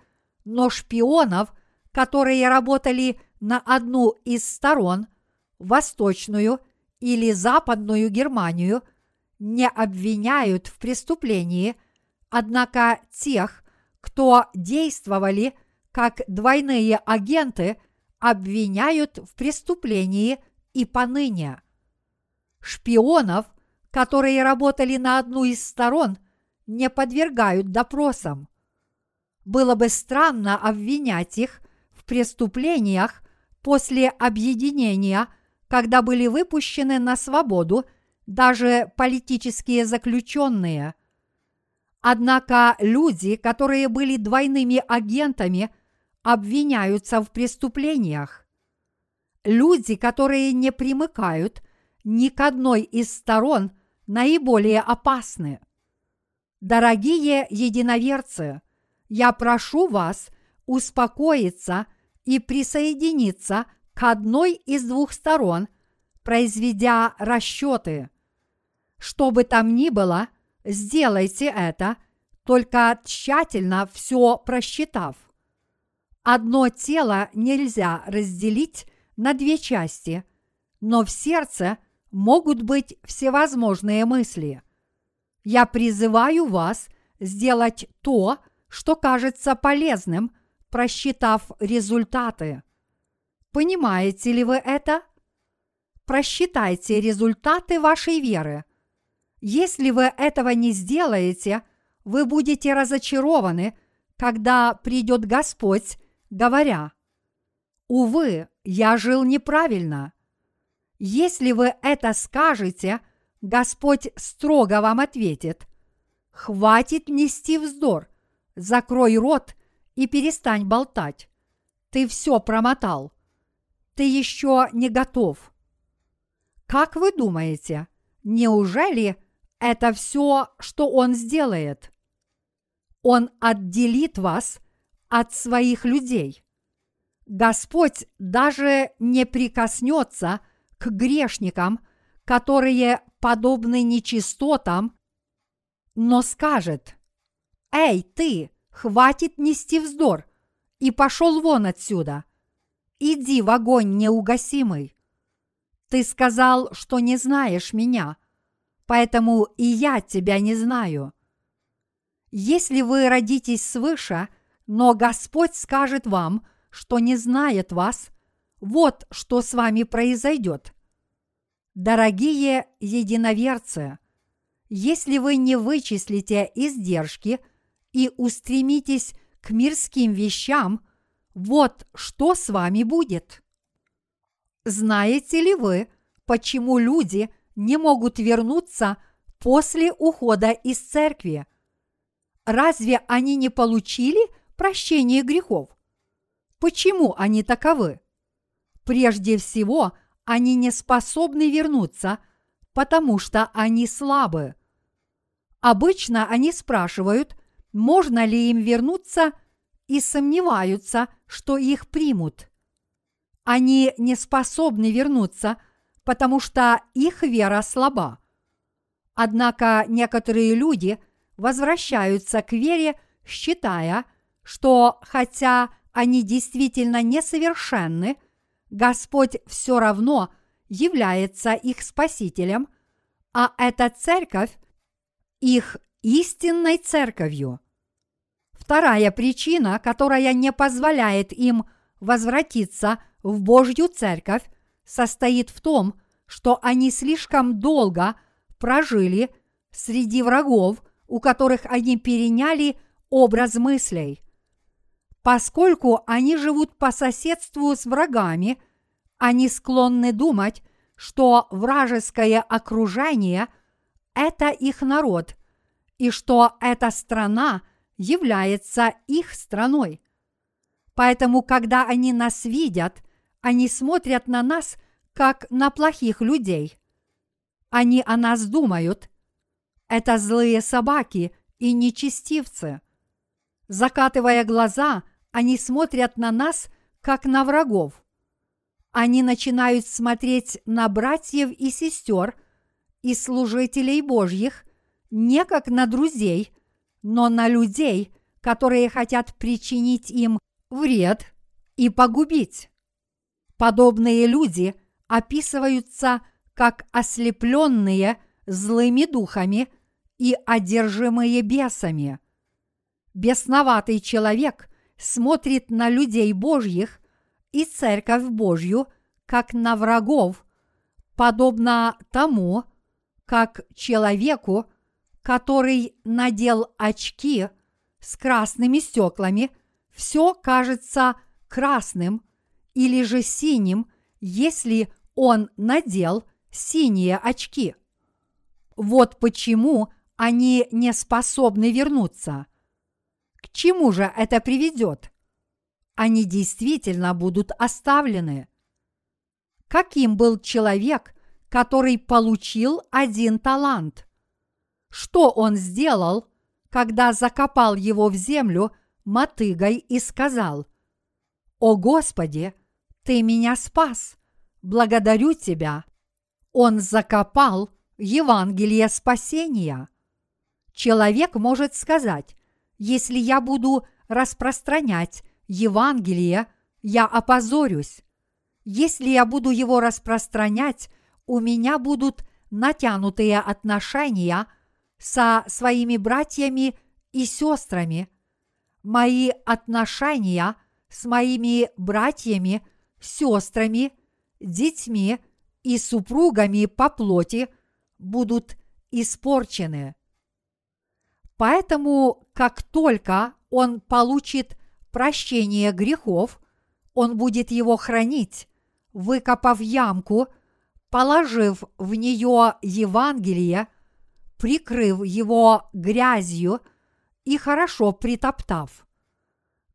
но шпионов, которые работали на одну из сторон, восточную или западную Германию, не обвиняют в преступлении, однако тех, кто действовали как двойные агенты, обвиняют в преступлении и поныне. Шпионов, которые работали на одну из сторон, не подвергают допросам. Было бы странно обвинять их в преступлениях после объединения, когда были выпущены на свободу даже политические заключенные. Однако люди, которые были двойными агентами, обвиняются в преступлениях. Люди, которые не примыкают – ни к одной из сторон наиболее опасны. Дорогие единоверцы, я прошу вас успокоиться и присоединиться к одной из двух сторон, произведя расчеты. Что бы там ни было, сделайте это, только тщательно все просчитав. Одно тело нельзя разделить на две части, но в сердце – могут быть всевозможные мысли. Я призываю вас сделать то, что кажется полезным, просчитав результаты. Понимаете ли вы это? Просчитайте результаты вашей веры. Если вы этого не сделаете, вы будете разочарованы, когда придет Господь, говоря, «Увы, я жил неправильно», если вы это скажете, Господь строго вам ответит, «Хватит нести вздор, закрой рот и перестань болтать. Ты все промотал. Ты еще не готов». Как вы думаете, неужели это все, что Он сделает? Он отделит вас от своих людей. Господь даже не прикоснется – к грешникам, которые подобны нечистотам, но скажет, «Эй, ты, хватит нести вздор, и пошел вон отсюда, иди в огонь неугасимый. Ты сказал, что не знаешь меня, поэтому и я тебя не знаю. Если вы родитесь свыше, но Господь скажет вам, что не знает вас, вот что с вами произойдет. Дорогие единоверцы, если вы не вычислите издержки и устремитесь к мирским вещам, вот что с вами будет. Знаете ли вы, почему люди не могут вернуться после ухода из церкви? Разве они не получили прощение грехов? Почему они таковы? Прежде всего, они не способны вернуться, потому что они слабы. Обычно они спрашивают, можно ли им вернуться, и сомневаются, что их примут. Они не способны вернуться, потому что их вера слаба. Однако некоторые люди возвращаются к вере, считая, что хотя они действительно несовершенны, Господь все равно является их спасителем, а эта церковь их истинной церковью. Вторая причина, которая не позволяет им возвратиться в Божью церковь, состоит в том, что они слишком долго прожили среди врагов, у которых они переняли образ мыслей. Поскольку они живут по соседству с врагами, они склонны думать, что вражеское окружение – это их народ, и что эта страна является их страной. Поэтому, когда они нас видят, они смотрят на нас, как на плохих людей. Они о нас думают. Это злые собаки и нечестивцы. Закатывая глаза – они смотрят на нас, как на врагов. Они начинают смотреть на братьев и сестер и служителей Божьих не как на друзей, но на людей, которые хотят причинить им вред и погубить. Подобные люди описываются как ослепленные злыми духами и одержимые бесами. Бесноватый человек смотрит на людей Божьих и Церковь Божью как на врагов, подобно тому, как человеку, который надел очки с красными стеклами, все кажется красным или же синим, если он надел синие очки. Вот почему они не способны вернуться чему же это приведет? Они действительно будут оставлены. Каким был человек, который получил один талант? Что он сделал, когда закопал его в землю мотыгой и сказал, «О Господи, Ты меня спас! Благодарю Тебя!» Он закопал Евангелие спасения. Человек может сказать, если я буду распространять Евангелие, я опозорюсь. Если я буду его распространять, у меня будут натянутые отношения со своими братьями и сестрами. Мои отношения с моими братьями, сестрами, детьми и супругами по плоти будут испорчены. Поэтому, как только он получит прощение грехов, он будет его хранить, выкопав ямку, положив в нее Евангелие, прикрыв его грязью и хорошо притоптав.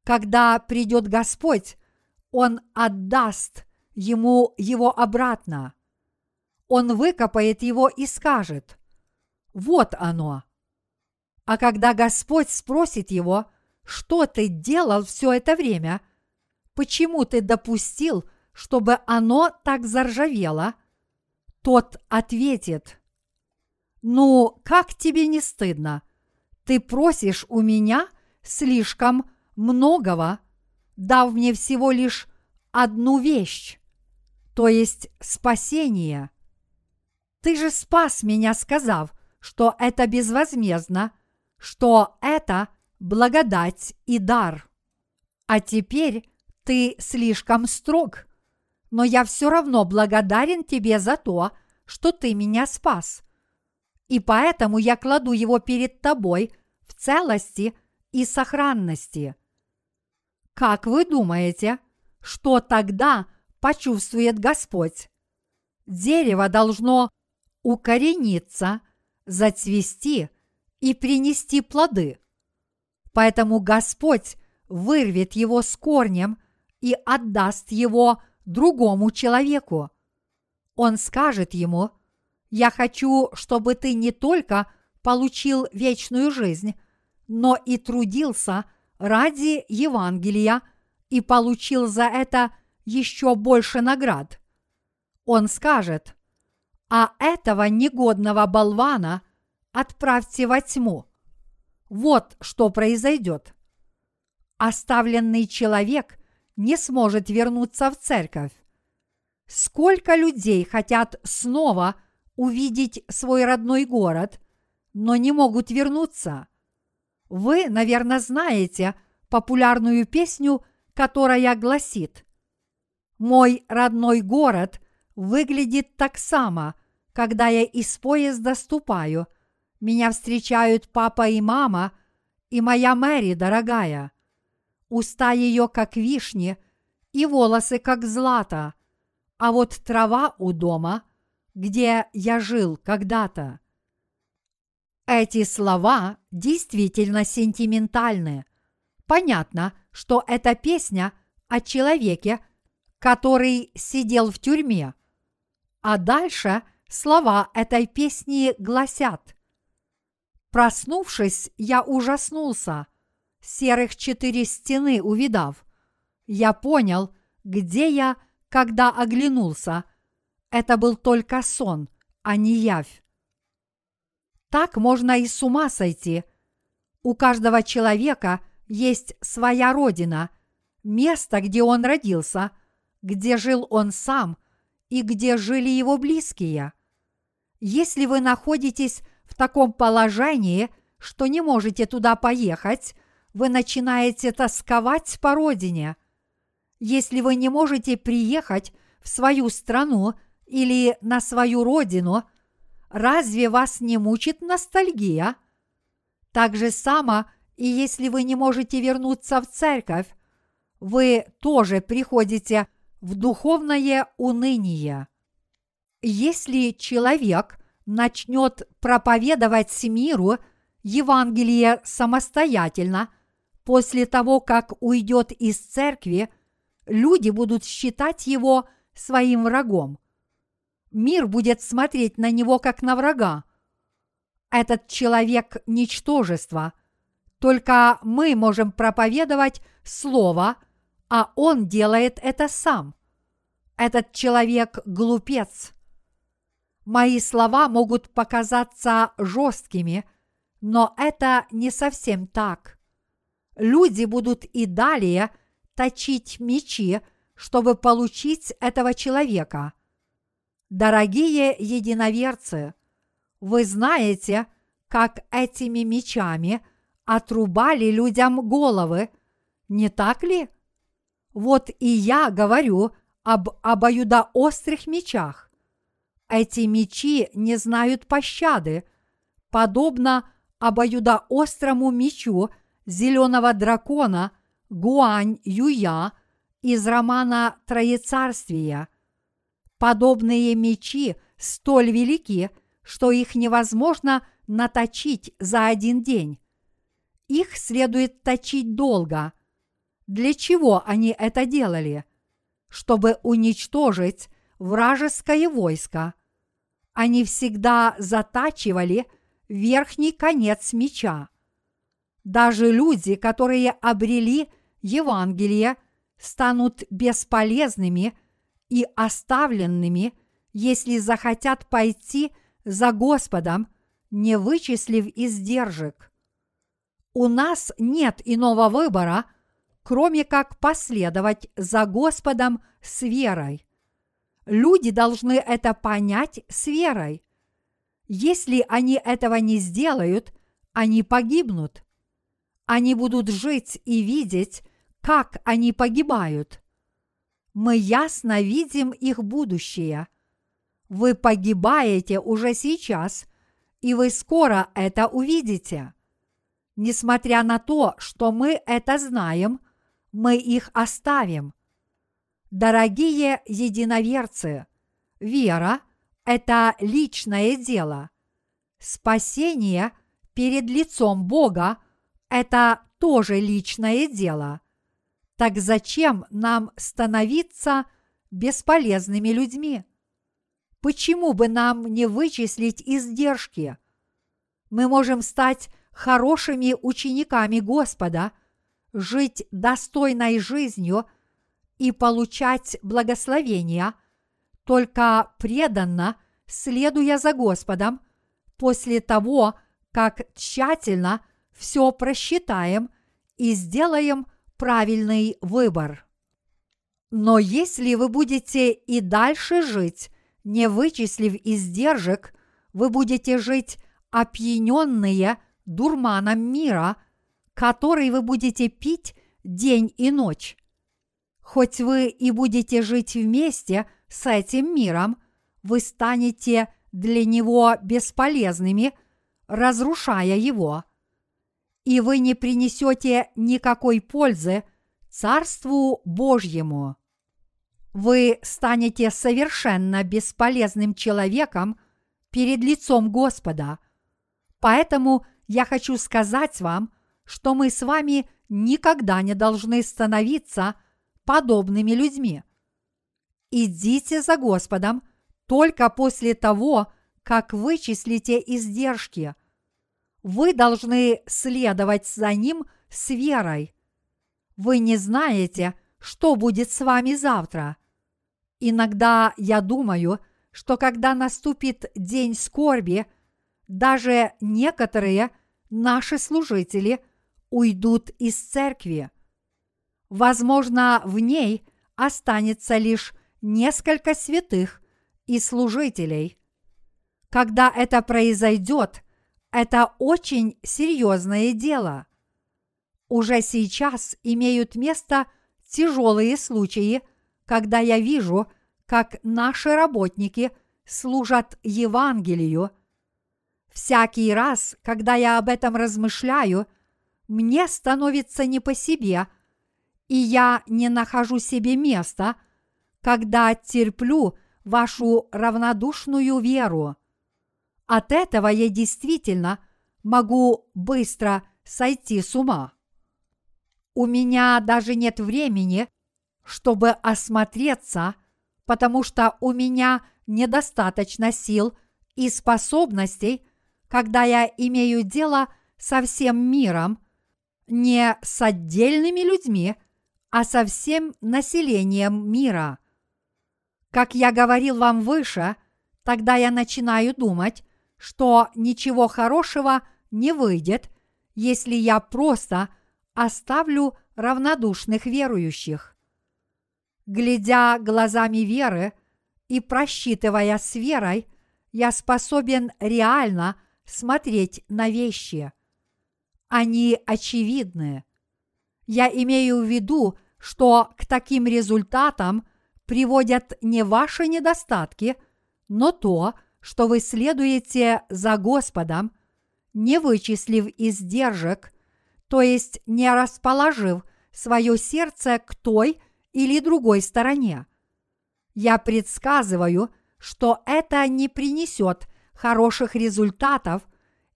Когда придет Господь, Он отдаст ему его обратно. Он выкопает его и скажет, вот оно – а когда Господь спросит его, что ты делал все это время, почему ты допустил, чтобы оно так заржавело, тот ответит, «Ну, как тебе не стыдно? Ты просишь у меня слишком многого, дав мне всего лишь одну вещь, то есть спасение. Ты же спас меня, сказав, что это безвозмездно, что это благодать и дар. А теперь ты слишком строг, но я все равно благодарен тебе за то, что ты меня спас. И поэтому я кладу его перед тобой в целости и сохранности. Как вы думаете, что тогда почувствует Господь? Дерево должно укорениться, зацвести и принести плоды. Поэтому Господь вырвет его с корнем и отдаст его другому человеку. Он скажет ему, «Я хочу, чтобы ты не только получил вечную жизнь, но и трудился ради Евангелия и получил за это еще больше наград». Он скажет, «А этого негодного болвана отправьте во тьму». Вот что произойдет. Оставленный человек не сможет вернуться в церковь. Сколько людей хотят снова увидеть свой родной город, но не могут вернуться. Вы, наверное, знаете популярную песню, которая гласит «Мой родной город выглядит так само, когда я из поезда ступаю. Меня встречают папа и мама, и моя Мэри дорогая уста ее, как вишни, и волосы, как злато, а вот трава у дома, где я жил когда-то. Эти слова действительно сентиментальны. Понятно, что это песня о человеке, который сидел в тюрьме. А дальше слова этой песни гласят «Проснувшись, я ужаснулся – серых четыре стены увидав, я понял, где я, когда оглянулся. Это был только сон, а не явь. Так можно и с ума сойти. У каждого человека есть своя родина, место, где он родился, где жил он сам и где жили его близкие. Если вы находитесь в таком положении, что не можете туда поехать – вы начинаете тосковать по родине. Если вы не можете приехать в свою страну или на свою родину, разве вас не мучит ностальгия? Так же само, и если вы не можете вернуться в церковь, вы тоже приходите в духовное уныние. Если человек начнет проповедовать миру Евангелие самостоятельно – После того, как уйдет из церкви, люди будут считать его своим врагом. Мир будет смотреть на него как на врага. Этот человек – ничтожество. Только мы можем проповедовать Слово, а он делает это сам. Этот человек – глупец. Мои слова могут показаться жесткими, но это не совсем так люди будут и далее точить мечи, чтобы получить этого человека. Дорогие единоверцы, вы знаете, как этими мечами отрубали людям головы, не так ли? Вот и я говорю об обоюдоострых мечах. Эти мечи не знают пощады, подобно обоюдоострому мечу – зеленого дракона Гуань Юя из романа Троецарствия. Подобные мечи столь велики, что их невозможно наточить за один день. Их следует точить долго. Для чего они это делали? Чтобы уничтожить вражеское войско. Они всегда затачивали верхний конец меча. Даже люди, которые обрели Евангелие, станут бесполезными и оставленными, если захотят пойти за Господом, не вычислив издержек. У нас нет иного выбора, кроме как последовать за Господом с верой. Люди должны это понять с верой. Если они этого не сделают, они погибнут они будут жить и видеть, как они погибают. Мы ясно видим их будущее. Вы погибаете уже сейчас, и вы скоро это увидите. Несмотря на то, что мы это знаем, мы их оставим. Дорогие единоверцы, вера – это личное дело. Спасение перед лицом Бога – это тоже личное дело. Так зачем нам становиться бесполезными людьми? Почему бы нам не вычислить издержки? Мы можем стать хорошими учениками Господа, жить достойной жизнью и получать благословения, только преданно следуя за Господом после того, как тщательно все просчитаем и сделаем правильный выбор. Но если вы будете и дальше жить, не вычислив издержек, вы будете жить опьяненные дурманом мира, который вы будете пить день и ночь. Хоть вы и будете жить вместе с этим миром, вы станете для него бесполезными, разрушая его. И вы не принесете никакой пользы Царству Божьему. Вы станете совершенно бесполезным человеком перед лицом Господа. Поэтому я хочу сказать вам, что мы с вами никогда не должны становиться подобными людьми. Идите за Господом только после того, как вычислите издержки. Вы должны следовать за Ним с верой. Вы не знаете, что будет с вами завтра. Иногда я думаю, что когда наступит день скорби – даже некоторые наши служители уйдут из церкви. Возможно, в ней останется лишь несколько святых и служителей. Когда это произойдет, это очень серьезное дело. Уже сейчас имеют место тяжелые случаи, когда я вижу, как наши работники служат Евангелию – Всякий раз, когда я об этом размышляю, мне становится не по себе, и я не нахожу себе места, когда терплю вашу равнодушную веру. От этого я действительно могу быстро сойти с ума. У меня даже нет времени, чтобы осмотреться, потому что у меня недостаточно сил и способностей когда я имею дело со всем миром, не с отдельными людьми, а со всем населением мира. Как я говорил вам выше, тогда я начинаю думать, что ничего хорошего не выйдет, если я просто оставлю равнодушных верующих. Глядя глазами веры и просчитывая с верой, я способен реально – смотреть на вещи. Они очевидны. Я имею в виду, что к таким результатам приводят не ваши недостатки, но то, что вы следуете за Господом, не вычислив издержек, то есть не расположив свое сердце к той или другой стороне. Я предсказываю, что это не принесет хороших результатов,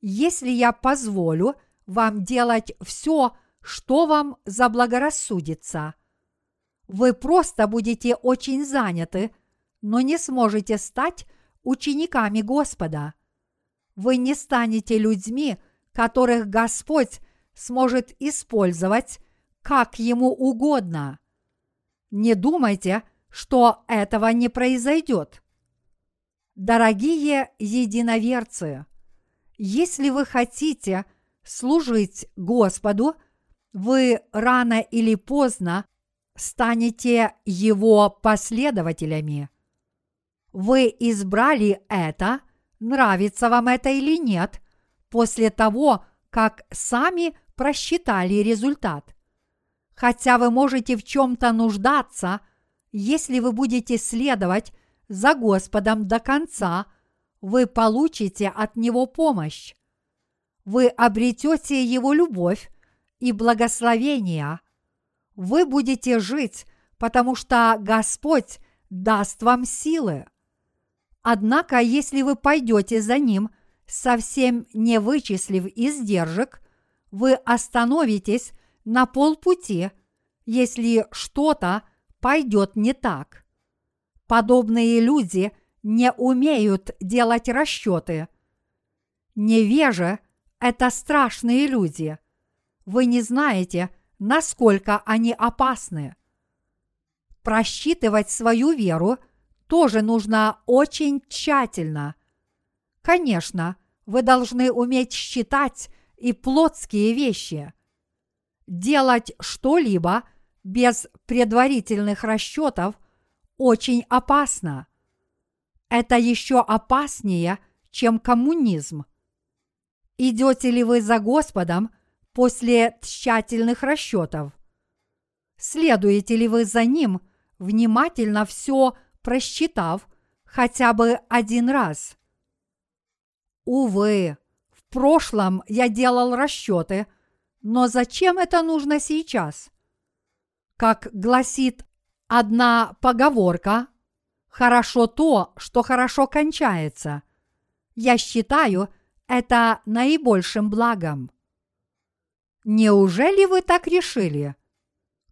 если я позволю вам делать все, что вам заблагорассудится. Вы просто будете очень заняты, но не сможете стать учениками Господа. Вы не станете людьми, которых Господь сможет использовать как ему угодно. Не думайте, что этого не произойдет. Дорогие единоверцы, если вы хотите служить Господу, вы рано или поздно станете Его последователями. Вы избрали это, нравится вам это или нет, после того, как сами просчитали результат. Хотя вы можете в чем-то нуждаться, если вы будете следовать за Господом до конца, вы получите от Него помощь. Вы обретете Его любовь и благословение. Вы будете жить, потому что Господь даст вам силы. Однако, если вы пойдете за Ним, совсем не вычислив издержек, вы остановитесь на полпути, если что-то пойдет не так. Подобные люди не умеют делать расчеты. Невеже – это страшные люди. Вы не знаете, насколько они опасны. Просчитывать свою веру тоже нужно очень тщательно. Конечно, вы должны уметь считать и плотские вещи. Делать что-либо без предварительных расчетов очень опасно. Это еще опаснее, чем коммунизм. Идете ли вы за Господом после тщательных расчетов? Следуете ли вы за Ним, внимательно все просчитав хотя бы один раз? Увы, в прошлом я делал расчеты, но зачем это нужно сейчас? Как гласит одна поговорка, хорошо то, что хорошо кончается. Я считаю это наибольшим благом. Неужели вы так решили?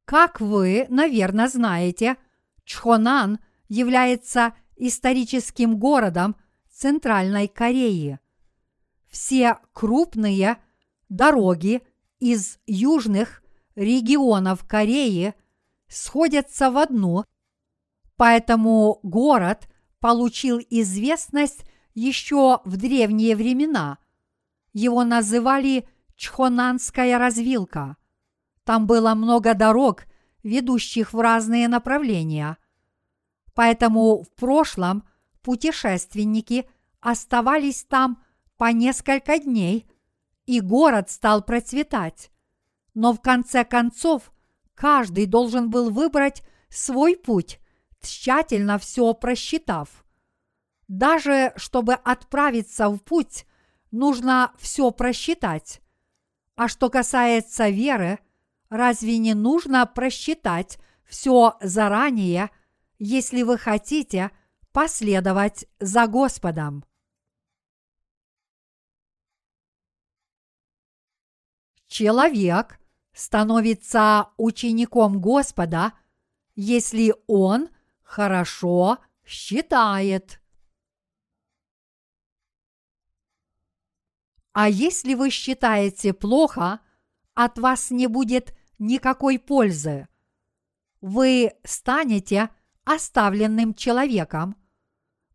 Как вы, наверное, знаете, Чхонан является историческим городом Центральной Кореи. Все крупные дороги из южных регионов Кореи сходятся в одну, поэтому город получил известность еще в древние времена. Его называли Чхонанская развилка. Там было много дорог, ведущих в разные направления. Поэтому в прошлом путешественники оставались там по несколько дней, и город стал процветать. Но в конце концов каждый должен был выбрать свой путь, тщательно все просчитав. Даже чтобы отправиться в путь, нужно все просчитать. А что касается веры, разве не нужно просчитать все заранее, если вы хотите последовать за Господом? Человек становится учеником Господа, если он хорошо считает. А если вы считаете плохо, от вас не будет никакой пользы. Вы станете оставленным человеком,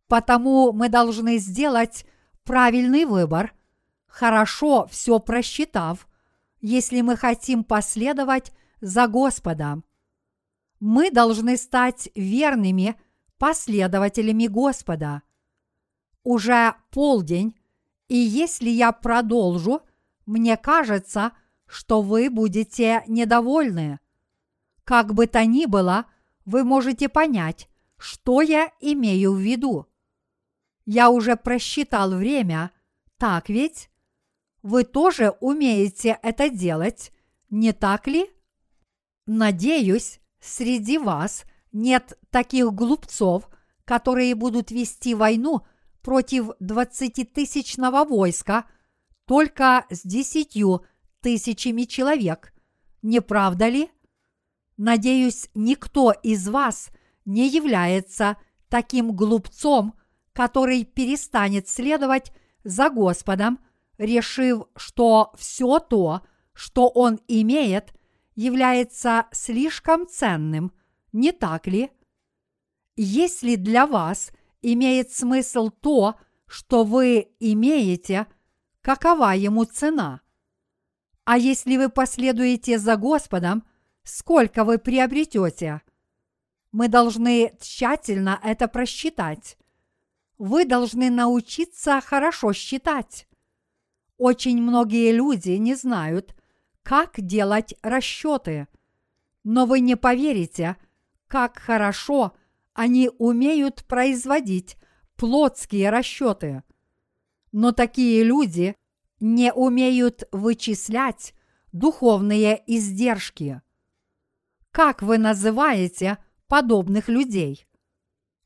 потому мы должны сделать правильный выбор, хорошо все просчитав, если мы хотим последовать за Господом. Мы должны стать верными последователями Господа. Уже полдень, и если я продолжу, мне кажется, что вы будете недовольны. Как бы то ни было, вы можете понять, что я имею в виду. Я уже просчитал время, так ведь? Вы тоже умеете это делать, не так ли? Надеюсь, среди вас нет таких глупцов, которые будут вести войну против двадцатитысячного войска только с десятью тысячами человек, не правда ли? Надеюсь, никто из вас не является таким глупцом, который перестанет следовать за Господом, решив, что все то, что он имеет, является слишком ценным, не так ли? Если для вас имеет смысл то, что вы имеете, какова ему цена? А если вы последуете за Господом, сколько вы приобретете? Мы должны тщательно это просчитать. Вы должны научиться хорошо считать. Очень многие люди не знают, как делать расчеты, но вы не поверите, как хорошо Они умеют производить плотские расчеты. Но такие люди не умеют вычислять духовные издержки. Как вы называете подобных людей?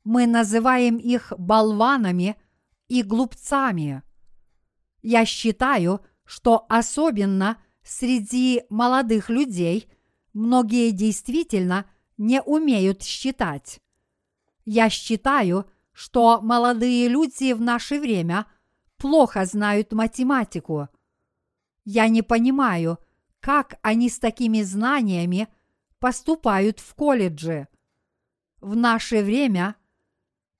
Мы называем их болванами и глупцами. Я считаю, что особенно среди молодых людей многие действительно не умеют считать. Я считаю, что молодые люди в наше время плохо знают математику. Я не понимаю, как они с такими знаниями поступают в колледжи. В наше время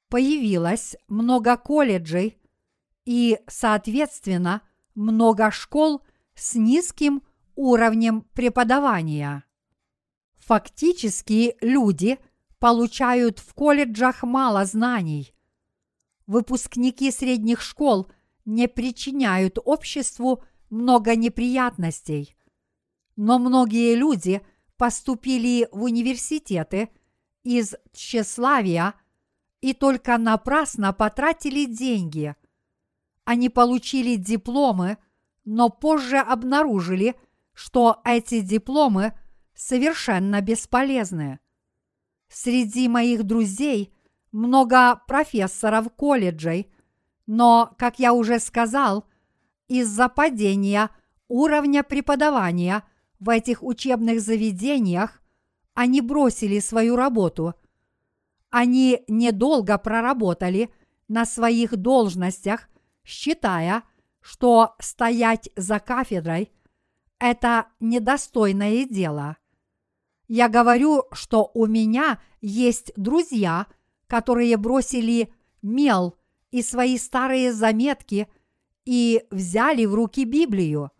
появилось много колледжей и, соответственно, много школ с низким уровнем преподавания. Фактически люди получают в колледжах мало знаний. Выпускники средних школ не причиняют обществу много неприятностей. Но многие люди поступили в университеты из тщеславия и только напрасно потратили деньги. Они получили дипломы, но позже обнаружили, что эти дипломы совершенно бесполезны. Среди моих друзей много профессоров колледжей, но, как я уже сказал, из-за падения уровня преподавания в этих учебных заведениях они бросили свою работу. Они недолго проработали на своих должностях, считая, что стоять за кафедрой – это недостойное дело. Я говорю, что у меня есть друзья, которые бросили мел и свои старые заметки – и взяли в руки Библию.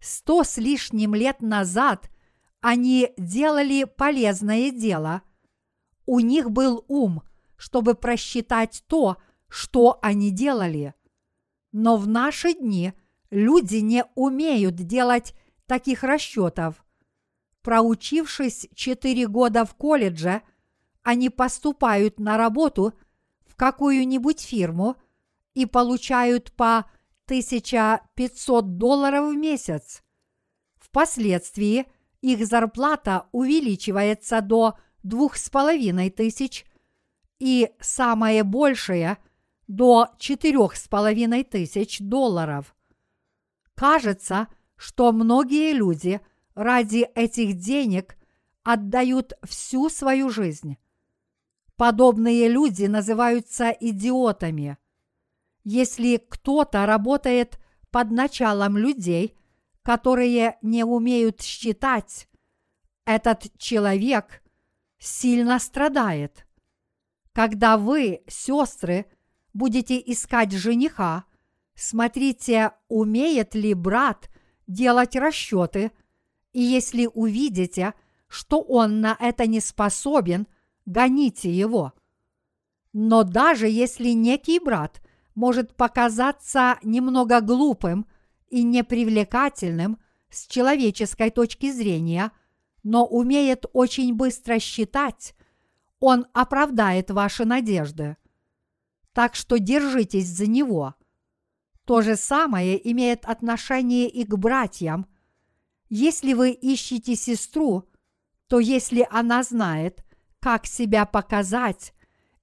Сто с лишним лет назад они делали полезное дело. У них был ум, чтобы просчитать то, что они делали. Но в наши дни люди не умеют делать таких расчетов. Проучившись четыре года в колледже, они поступают на работу в какую-нибудь фирму и получают по 1500 долларов в месяц. Впоследствии их зарплата увеличивается до двух с половиной тысяч и самое большее до четырех с половиной тысяч долларов. Кажется, что многие люди ради этих денег отдают всю свою жизнь. Подобные люди называются идиотами – если кто-то работает под началом людей, которые не умеют считать, этот человек сильно страдает. Когда вы, сестры, будете искать жениха, смотрите, умеет ли брат делать расчеты, и если увидите, что он на это не способен, гоните его. Но даже если некий брат может показаться немного глупым и непривлекательным с человеческой точки зрения, но умеет очень быстро считать, он оправдает ваши надежды. Так что держитесь за него. То же самое имеет отношение и к братьям. Если вы ищете сестру, то если она знает, как себя показать,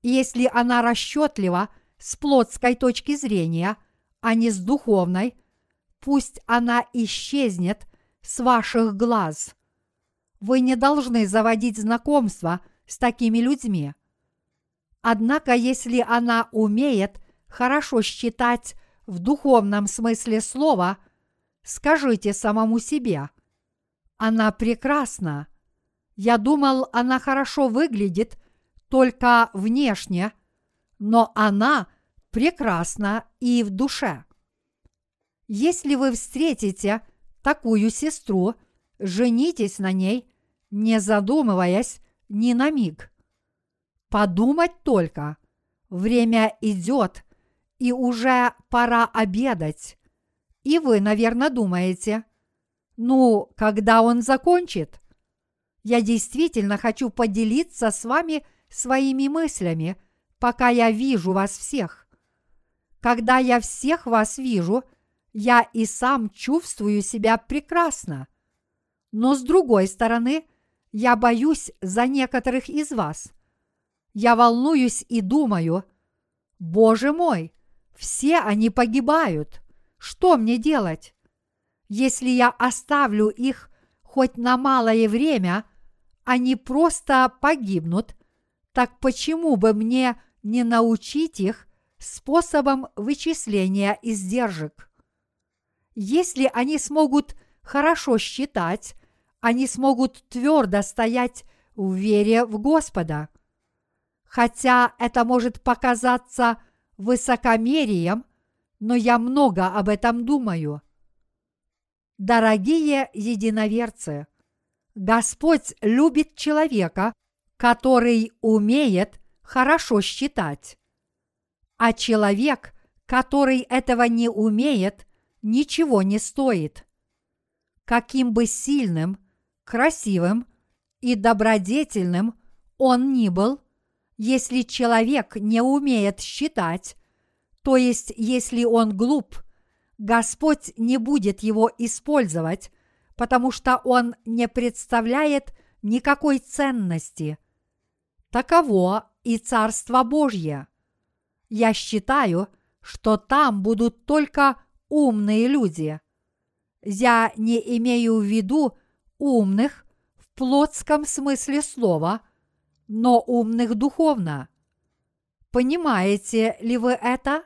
если она расчетлива – с плотской точки зрения, а не с духовной, пусть она исчезнет с ваших глаз. Вы не должны заводить знакомства с такими людьми. Однако, если она умеет хорошо считать в духовном смысле слова, скажите самому себе, она прекрасна. Я думал, она хорошо выглядит только внешне – но она прекрасна и в душе. Если вы встретите такую сестру, женитесь на ней, не задумываясь ни на миг. Подумать только, время идет, и уже пора обедать. И вы, наверное, думаете, ну, когда он закончит? Я действительно хочу поделиться с вами своими мыслями, пока я вижу вас всех. Когда я всех вас вижу, я и сам чувствую себя прекрасно. Но с другой стороны, я боюсь за некоторых из вас. Я волнуюсь и думаю, Боже мой, все они погибают. Что мне делать? Если я оставлю их хоть на малое время, они просто погибнут, так почему бы мне не научить их способом вычисления издержек? Если они смогут хорошо считать, они смогут твердо стоять в вере в Господа. Хотя это может показаться высокомерием, но я много об этом думаю. Дорогие единоверцы, Господь любит человека, который умеет хорошо считать. А человек, который этого не умеет, ничего не стоит. Каким бы сильным, красивым и добродетельным он ни был, если человек не умеет считать, то есть если он глуп, Господь не будет его использовать, потому что он не представляет никакой ценности. Таково и Царство Божье. Я считаю, что там будут только умные люди. Я не имею в виду умных в плотском смысле слова, но умных духовно. Понимаете ли вы это?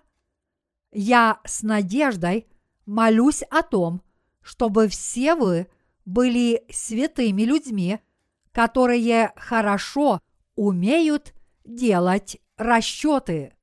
Я с надеждой молюсь о том, чтобы все вы были святыми людьми, которые хорошо умеют делать расчеты.